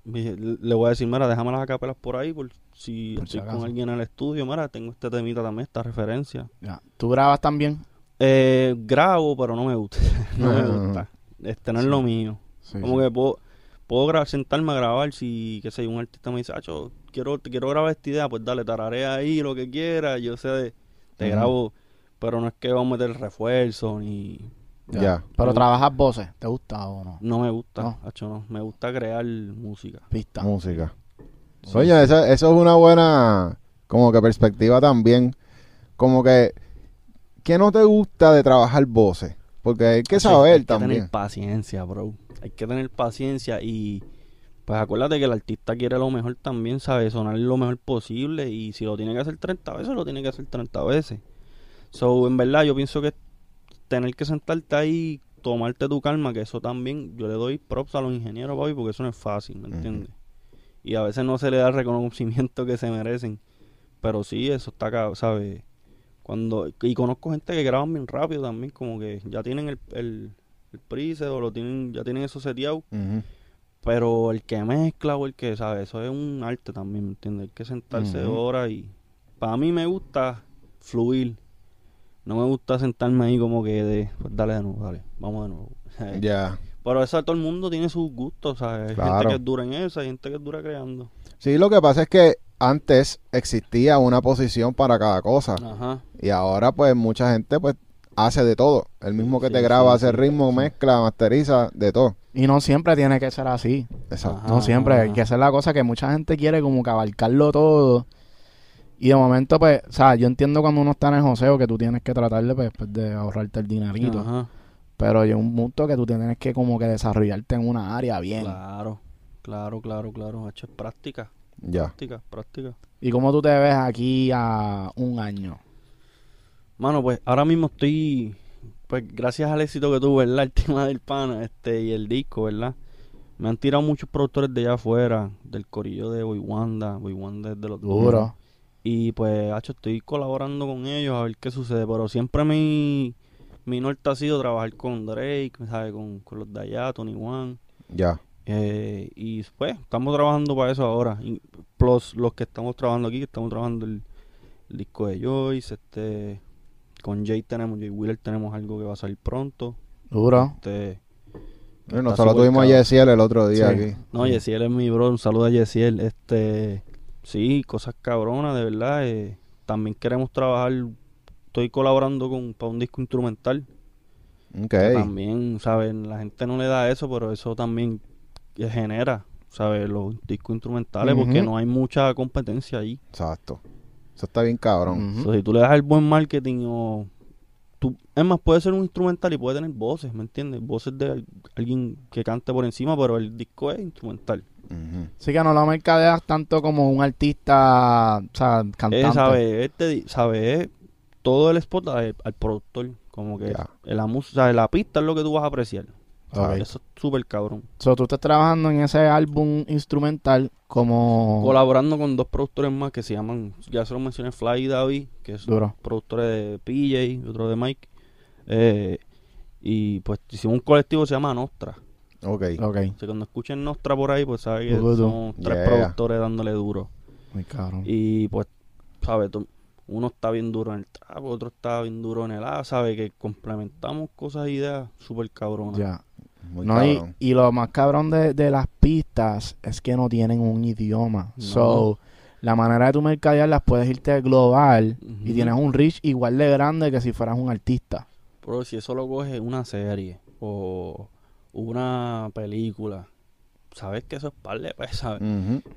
le voy a decir, mira, déjame las acapelas por ahí, por si Por si estoy con alguien en el estudio, mira, tengo este temita también, esta referencia. Ya. ¿Tú grabas también? Eh, grabo, pero no me gusta, no me Ajá. gusta. Este no es lo mío. Sí, Como sí. que puedo, puedo sentarme a grabar si, qué sé, un artista me dice, Acho, quiero, te quiero grabar esta idea, pues dale, tararea ahí lo que quieras, yo sé, de- te grabo, pero no es que vamos a meter refuerzo ni... Ya. Ya. Pero No. trabajas voces, ¿te gusta o no? No me gusta, No. Acho, no. Me gusta crear música. Pista. Música. Oye, eso, eso es una buena como que perspectiva también. Como que, ¿qué no te gusta de trabajar voces? Porque hay que saber hay que también. tener paciencia, bro. Hay que tener paciencia y pues acuérdate que el artista quiere lo mejor también, sabe sonar lo mejor posible y si lo tiene que hacer 30 veces, lo tiene que hacer 30 veces. So, en verdad, yo pienso que tener que sentarte ahí, tomarte tu calma, que eso también, yo le doy props a los ingenieros, papi, porque eso no es fácil, ¿me entiendes? Y a veces no se le da el reconocimiento que se merecen. Pero sí, eso está acá, ¿sabes? Cuando, y conozco gente que graban bien rápido también, como que ya tienen el, el, el preset o lo tienen, ya tienen eso seteado, pero el que mezcla o el que, ¿sabes? Eso es un arte también, ¿me entiendes? Hay que sentarse Ujú. horas y para mí me gusta fluir. no me gusta sentarme ahí como que de, pues dale de nuevo, dale, vamos de nuevo. Ya. Pero eso todo el mundo tiene sus gustos, ¿sabes? Hay Claro. gente que es dura en eso, hay gente que es dura creando. Sí, lo que pasa es que antes existía una posición para cada cosa. Ajá. Y ahora, pues, mucha gente, pues, hace de todo. El mismo que Sí, te graba, sí, hace ritmo, sí. mezcla, masteriza, de todo. Y no siempre tiene que ser así. Exacto. Ajá. No siempre. ajá. Hay que hacer la cosa que mucha gente quiere como que abarcarlo todo. Y de momento, pues, o sea, yo entiendo cuando uno está en el joseo que tú tienes que tratarle, pues, pues, de ahorrarte el dinerito. Ajá. Pero hay un punto que tú tienes que como que desarrollarte en una área bien. Claro, claro, claro, claro. Hacho, es práctica, Ya. práctica, práctica. ¿Y cómo tú te ves aquí a un año? Mano, pues ahora mismo estoy, pues gracias al éxito que tuve, ¿verdad? El tema del pana este, y el disco, ¿verdad? Me han tirado muchos productores de allá afuera, del corillo de Boy Wanda, Boy Wanda es de los Duro. Y pues, hacho, estoy colaborando con ellos a ver qué sucede, pero siempre mi, mi norte ha sido trabajar con Drake, ¿sabes? Con, con los de allá, Tony One. Ya. Eh, y pues, estamos trabajando para eso ahora. Y, plus los que estamos trabajando aquí, que estamos trabajando el, el disco de Joyce, este, con Jay tenemos, Jay Wheeler tenemos algo que va a salir pronto. Duro. Este, Bueno, nosotros tuvimos a. Yesiel el otro día Sí. aquí. No, Yesiel es mi bro, un saludo a Yesiel. Este, sí, cosas cabronas, de verdad. eh, también queremos trabajar, estoy colaborando con para un disco instrumental. Ok. que También, ¿sabes? La gente no le da eso, pero eso también genera, ¿sabes? Los discos instrumentales, porque no hay mucha competencia ahí. Exacto. Eso está bien cabrón. So, si tú le das el buen marketing o... Tú, es más, puede ser un instrumental y puede tener voces, ¿me entiendes? Voces de al- alguien que cante por encima, pero el disco es instrumental. Así que no lo mercadeas tanto como un artista, o sea, cantante. Es, ¿sabes? Este. Es todo el spot al, al productor. Como que Ya. la música. La pista es lo que tú vas a apreciar. Eso es súper cabrón. So, tú estás trabajando en ese álbum instrumental como... Colaborando con dos productores más que se llaman, ya se los mencioné, Fly y David, que es Duro. productores de PJ y otro de Mike. Eh, y pues hicimos un colectivo que se llama Nostra. Ok. Ok. Así que cuando escuchen Nostra por ahí, pues saben que somos tres Yeah. productores dándole duro. Muy cabrón. Y pues, ¿sabes? Uno está bien duro en el trap, otro está bien duro en el A, ¿sabes? Que complementamos cosas e ideas súper cabronas. Ya. Muy No, y, cabrón. y lo más cabrón de, de las pistas es que no tienen un idioma. No. So, la manera de tu mercadearlas puedes irte global y tienes un reach igual de grande que si fueras un artista. Pero si eso lo coge una serie o una película, ¿sabes que eso es par de pesos, ¿sabes?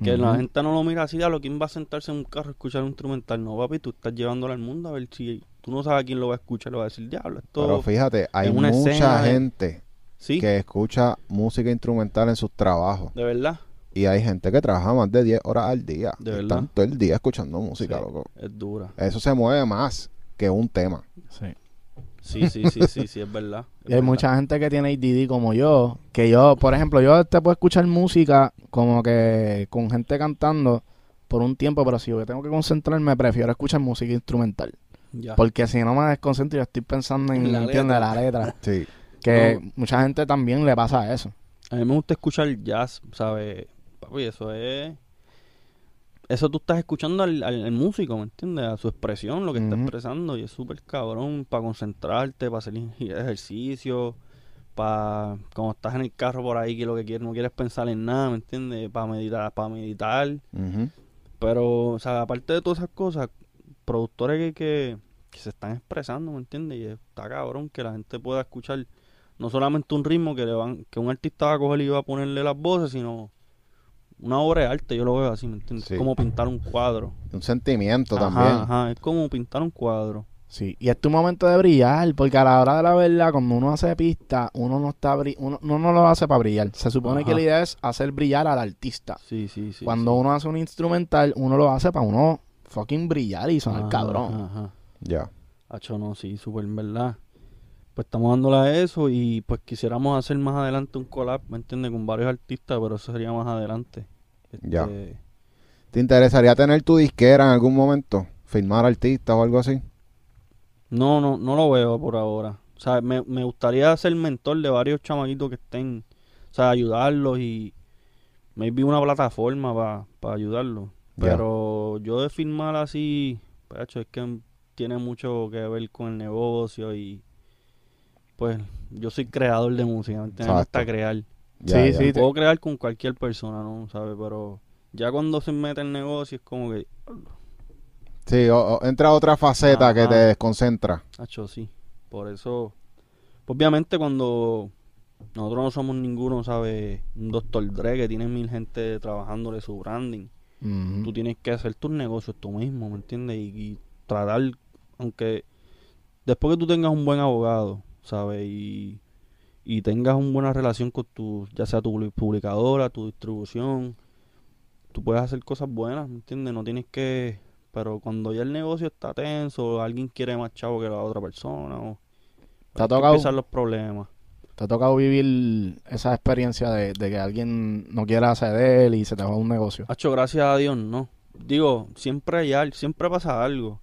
Que la gente no lo mira así, a lo quién va a sentarse en un carro a escuchar un instrumental. No, papi, tú estás llevándolo al mundo a ver si tú no sabes a quién lo va a escuchar, lo va a decir, diablo, esto... Pero fíjate, hay una mucha de- gente sí, que escucha música instrumental en sus trabajos. de verdad, Y hay gente que trabaja más de 10 horas al día. ¿De verdad? Están todo el día escuchando música, Sí. loco. es dura. Eso se mueve más que un tema. Sí. Sí, sí, sí, sí, sí, es verdad. es Y hay verdad. mucha gente que tiene ADD como yo, que yo, por ejemplo, yo te puedo escuchar música como que con gente cantando por un tiempo, pero si yo tengo que concentrarme, prefiero escuchar música instrumental. Ya. Porque si no me desconcentro, yo estoy pensando en, La letra. La letra. Sí. Que mucha gente también le pasa eso. A mí me gusta escuchar jazz, ¿sabes? Papi, eso es... Eso tú estás escuchando al, al- al músico, ¿me entiendes? A su expresión, lo que está expresando. Y es súper cabrón para concentrarte, para hacer ej- ejercicio, para... Cuando estás en el carro por ahí que lo que quieres, no quieres pensar en nada, ¿me entiendes? Para meditar, para meditar. Pero, o sea, aparte de todas esas cosas, productores que, que, que se están expresando, ¿me entiendes? Y está cabrón que la gente pueda escuchar no solamente un ritmo que le van, que un artista va a coger y va a ponerle las voces, sino una obra de arte, yo lo veo así, ¿me entiendes? Sí. Es como pintar un cuadro. Un sentimiento Ajá, también. ajá, es como pintar un cuadro. Sí, y es tu momento de brillar, porque a la hora de la verdad, cuando uno hace pista, uno no está bri- uno, uno no lo hace para brillar. Se supone Ajá. que la idea es hacer brillar al artista. Sí, sí, sí. cuando sí. uno hace un instrumental, uno lo hace para uno fucking brillar y sonar Ajá, cabrón. Ajá. Ya. Hacho, no, sí, súper en verdad. Pues estamos dándole a eso y pues quisiéramos hacer más adelante un collab, ¿me entiendes? Con varios artistas, pero eso sería más adelante. Ya. Este, ¿Te interesaría tener tu disquera en algún momento? ¿Firmar artistas o algo así? No, no, no lo veo por ahora. O sea, me, me gustaría ser mentor de varios chamaquitos que estén, o sea, ayudarlos y maybe una plataforma para ayudarlos. Ya. Pero yo de firmar así, hacho, es que tiene mucho que ver con el negocio y pues yo soy creador de música, ¿me? Me gusta crear. Ya, Sí, ya. sí. Puedo crear con cualquier persona, ¿no? ¿Sabes? Pero ya cuando se mete el negocio es como que, Sí, o- o entra otra faceta que te desconcentra. hacho, sí. Por eso, pues, obviamente cuando nosotros no somos ninguno, ¿sabes? Un doctor Dre que tiene mil gente trabajándole su branding. Ujú. Tú tienes que hacer tus negocios tú mismo, ¿me entiendes? Y, y tratar, aunque después que tú tengas un buen abogado, ¿sabes? Y, y tengas una buena relación con tu, ya sea tu publi- publicadora, tu distribución, tú puedes hacer cosas buenas, ¿me entiendes? No tienes que... Pero cuando ya el negocio está tenso, alguien quiere más chavo que la otra persona, o... ¿Te ha tocado? empezar los problemas. ¿Te ha tocado vivir esa experiencia de, de que alguien no quiera ceder y se te va un negocio? Hacho, gracias a Dios, no. Digo, siempre hay al- siempre pasa algo.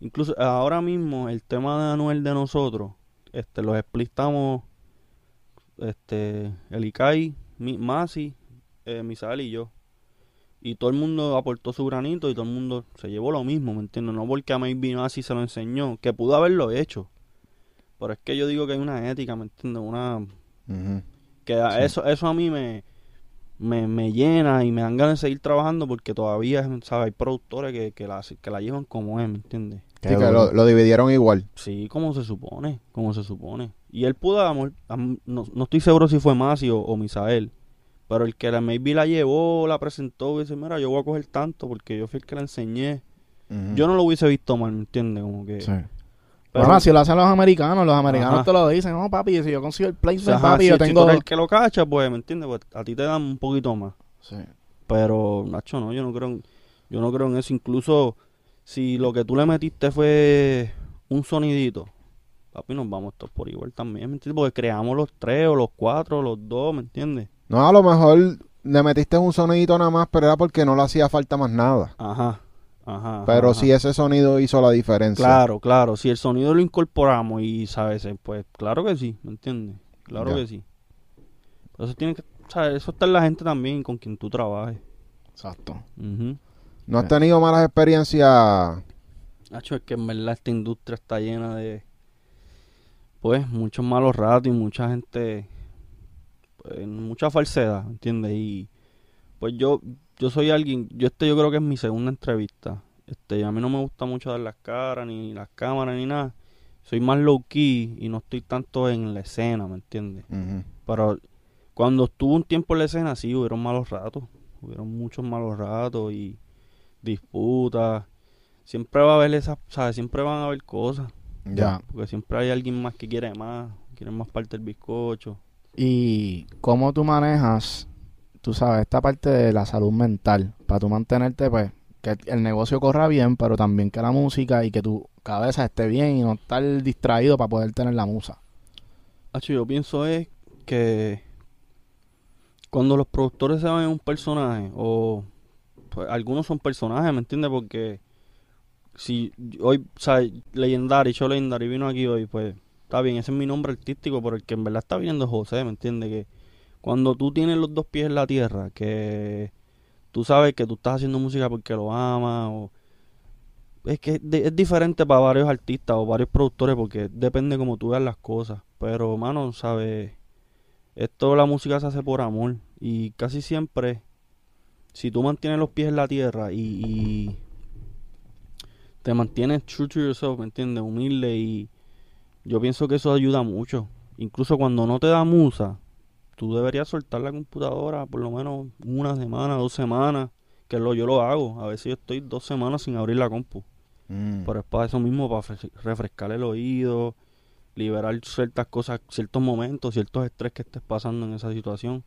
Incluso ahora mismo el tema de Anuel de nosotros, este, los explistamos, este, el Icai, mi, Masi, eh, Misael y yo. Y todo el mundo aportó su granito y todo el mundo se llevó lo mismo, ¿me entiendes? No porque a Maybe Masi se lo enseñó, que pudo haberlo hecho. Pero es que yo digo que hay una ética, ¿me entiendes? Una, que Sí. eso eso a mí me, me, me llena y me dan ganas de seguir trabajando porque todavía ¿sabes? hay productores que, que, la, que la llevan como es, ¿me entiendes? Qué Sí, que duro. lo, lo dividieron igual. Sí, como se supone, como se supone. Y él pudo, no, no estoy seguro si fue Masi o, o Misael, pero el que la maybe la llevó, la presentó, y dice, mira, yo voy a coger tanto porque yo fui el que la enseñé. Yo no lo hubiese visto mal, ¿me entiendes? Como que... Sí. pero- bueno, así lo hacen los americanos. Los americanos Ajá. te lo dicen. No, papi, si yo consigo el o placement, sea, ajá, papi, si, yo si tengo... el que lo cacha, pues, ¿me entiendes? Pues a ti te dan un poquito más. Sí. Pero, Nacho, no, yo no creo en, yo no creo en eso. Incluso si lo que tú le metiste fue un sonidito, papi, nos vamos todos por igual también, ¿me entiendes? Porque creamos los tres o los cuatro o los dos, ¿me entiendes? No, a lo mejor le metiste un sonidito nada más, pero era porque no le hacía falta más nada. Ajá, ajá. Pero ajá. sí ese sonido hizo la diferencia. Claro, claro. Si el sonido lo incorporamos y, ¿sabes? Pues claro que sí, ¿me entiendes? Claro Ya. que sí. Pero eso tiene que, ¿sabes? Eso está en la gente también con quien tú trabajes. Exacto. Ujú. ¿No has tenido malas experiencias? Nacho, es que en verdad esta industria está llena de, pues, muchos malos ratos y mucha gente, pues, mucha falsedad, ¿entiendes? Y, pues, yo, yo soy alguien, yo este yo creo que es mi segunda entrevista. Este, a mí no me gusta mucho dar las caras, ni las cámaras, ni nada. Soy más low key y no estoy tanto en la escena, ¿me entiendes? Pero cuando estuve un tiempo en la escena, sí, hubieron malos ratos. Hubieron muchos malos ratos y disputas. Siempre va a haber esas, ¿sabes? Siempre van a haber cosas. Ya. Porque siempre hay alguien más que quiere más, quiere más parte del bizcocho. ¿Y cómo tú manejas, tú sabes, esta parte de la salud mental? Para tú mantenerte, pues, que el negocio corra bien, pero también que la música y que tu cabeza esté bien y no estar distraído para poder tener la musa. Hacho, yo pienso es que cuando los productores se van en un personaje, o pues, algunos son personajes, ¿me entiendes? Porque si hoy, ¿sabes? Legendary, Show Legendary vino aquí hoy, pues está bien, ese es mi nombre artístico, pero el que en verdad está viniendo es José, ¿me entiendes? Que cuando tú tienes los dos pies en la tierra, que tú sabes que tú estás haciendo música porque lo amas, o es que es, diferente para varios artistas o varios productores porque depende como tú veas las cosas. Pero, mano, ¿sabes? Esto, la música se hace por amor. Y casi siempre, si tú mantienes los pies en la tierra y te mantienes true to yourself, ¿me entiendes? Humilde y yo pienso que eso ayuda mucho. Incluso cuando no te da musa, tú deberías soltar la computadora por lo menos una semana, dos semanas, que lo, yo lo hago. A veces yo estoy dos semanas sin abrir la compu. Mm. Pero es para eso mismo, para fre- refrescar el oído, liberar ciertas cosas, ciertos momentos, ciertos estrés que estés pasando en esa situación.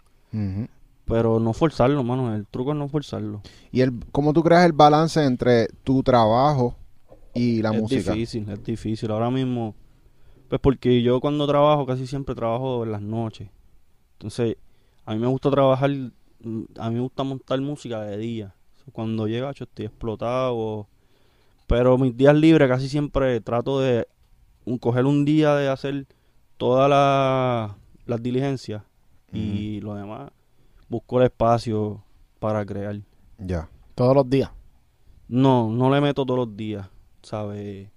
Pero no forzarlo, mano. El truco es no forzarlo. ¿Y el, cómo tú creas el balance entre tu trabajo y la es música? difícil, es difícil. Ahora mismo, pues porque yo cuando trabajo casi siempre trabajo en las noches. Entonces, a mí me gusta trabajar, mm, a mí me gusta montar música de día. Cuando llega, yo estoy explotado. Pero mis días libres casi siempre trato de un- coger un día de hacer todas la- las diligencias y lo demás busco el espacio para crear. Ya. Todos los días. No, no le meto todos los días, ¿sabes?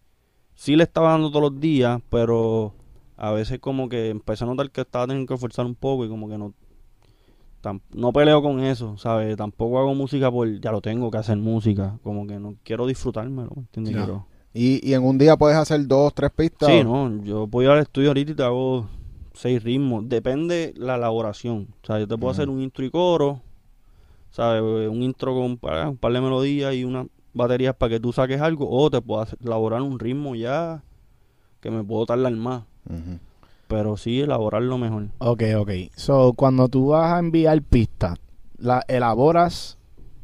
sí le estaba dando todos los días, pero a veces como que empecé a notar que estaba teniendo que esforzar un poco y como que no tam- no peleo con eso, ¿sabes? Tampoco hago música por ya lo tengo que hacer música, como que no quiero disfrutármelo, ¿me entiendes? Quiero- Y, y en un día puedes hacer dos, tres pistas. Sí, no, yo voy al estudio ahorita y te hago seis ritmos. Depende la elaboración. O sea, yo te puedo hacer un intro y coro, ¿sabes? Un intro con un par, un par de melodías y unas baterías para que tú saques algo. O te puedo hacer- elaborar un ritmo ya que me puedo tardar más. Pero sí, elaborarlo mejor. Ok, ok. So, cuando tú vas a enviar pistas, ¿las elaboras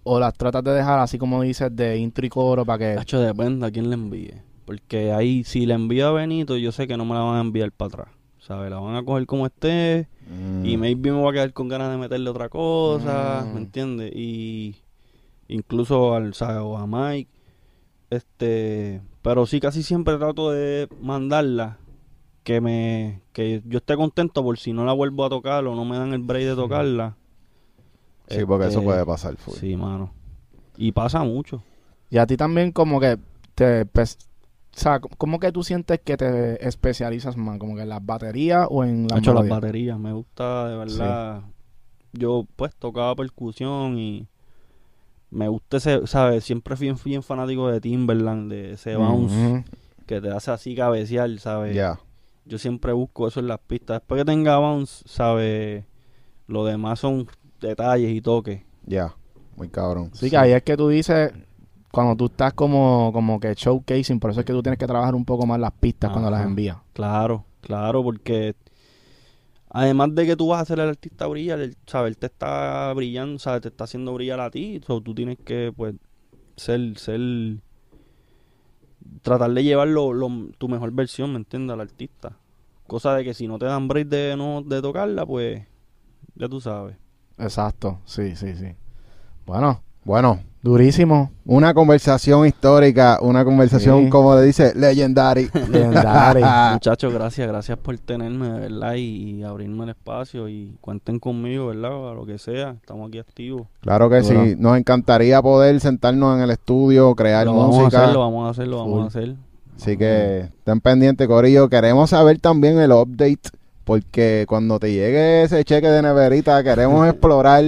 o las tratas de dejar así como dices de intro y coro para que... Hacho, depende a quién le envíe. Porque ahí, si le envío a Benito, yo sé que no me la van a enviar para atrás. ¿Sabes? La van a coger como esté. Mm. Y maybe me voy a quedar con ganas de meterle otra cosa, Mm. ¿me entiendes? Y incluso al o a Mike, este, pero sí casi siempre trato de mandarla que me que yo esté contento por si no la vuelvo a tocar o no me dan el break de tocarla. Sí, porque eso Este, puede pasar. full. Sí, mano. Y pasa mucho. Y a ti también como que te... pues, o sea, ¿cómo que tú sientes que te especializas más? ¿Como que en las baterías o en las Hacho, las baterías, me gusta de verdad. Yo pues tocaba percusión y me gusta ese, ¿sabes? Siempre fui bien fanático de Timberland, de ese bounce que te hace así cabecear, ¿sabes? Ya. Yo siempre busco eso en las pistas. Después que tenga bounce, ¿sabes? Lo demás son detalles y toques. Ya. Muy cabrón. Sí, que ahí es que tú dices, cuando tú estás como, como que showcasing, por eso es que tú tienes que trabajar un poco más las pistas cuando las envías. Claro, claro, porque además de que tú vas a hacer al artista brillar, él, ¿sabes? Te está brillando, ¿sabes? Te está haciendo brillar a ti. So, tú tienes que, pues, ser, ser, tratar de llevar lo- tu mejor versión, ¿me entiendes? Al artista. Cosa de que si no te dan break de, no, de tocarla, pues, ya tú sabes. Exacto, sí, sí, sí. Bueno, Bueno, durísimo, una conversación histórica, una conversación, Sí. como le dice, legendary. legendario. Muchachos, gracias, gracias por tenerme, de ¿verdad? Y, y abrirme el espacio y cuenten conmigo, ¿verdad? A lo que sea, estamos aquí activos. Claro que sí. Nos encantaría poder sentarnos en el estudio, crear Lo vamos a música. hacer, lo vamos a hacer, lo vamos a hacer. Así que estén pendientes, Corillo. Queremos saber también el update. Porque cuando te llegue ese cheque de neverita, queremos explorar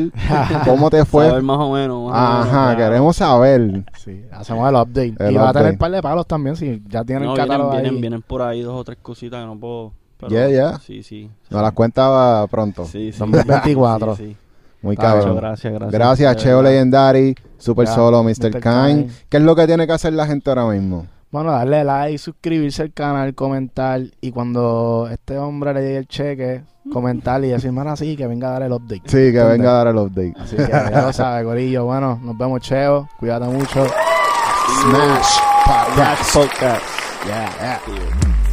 cómo te Saber fue. más o menos. más o Ajá, menos, claro. queremos saber. Sí, hacemos el update. El y va a tener un par de palos también, si ya tienen No, el vienen, catálogo vienen, ahí. vienen por ahí dos o tres cositas que no puedo. pero Yeah, yeah. Sí, sí. Nos las cuenta pronto. Sí, sí. 2024. Sí, sí. Muy cabrón. Muchas gracias, gracias. Gracias, Cheo. Legendary, Super Ya, Solo, Mr. Mr. Kind. ¿Qué es lo que tiene que hacer la gente ahora mismo? Bueno, darle like, suscribirse al canal, comentar. Y cuando este hombre le llegue el cheque, comentar y decir, mano, así, que venga a dar el update. Sí, que venga a dar el update. Así que ya lo sabe, Corillo. Bueno, nos vemos, Cheo. Cuídate mucho. Smash. Podcast. Yeah, yeah.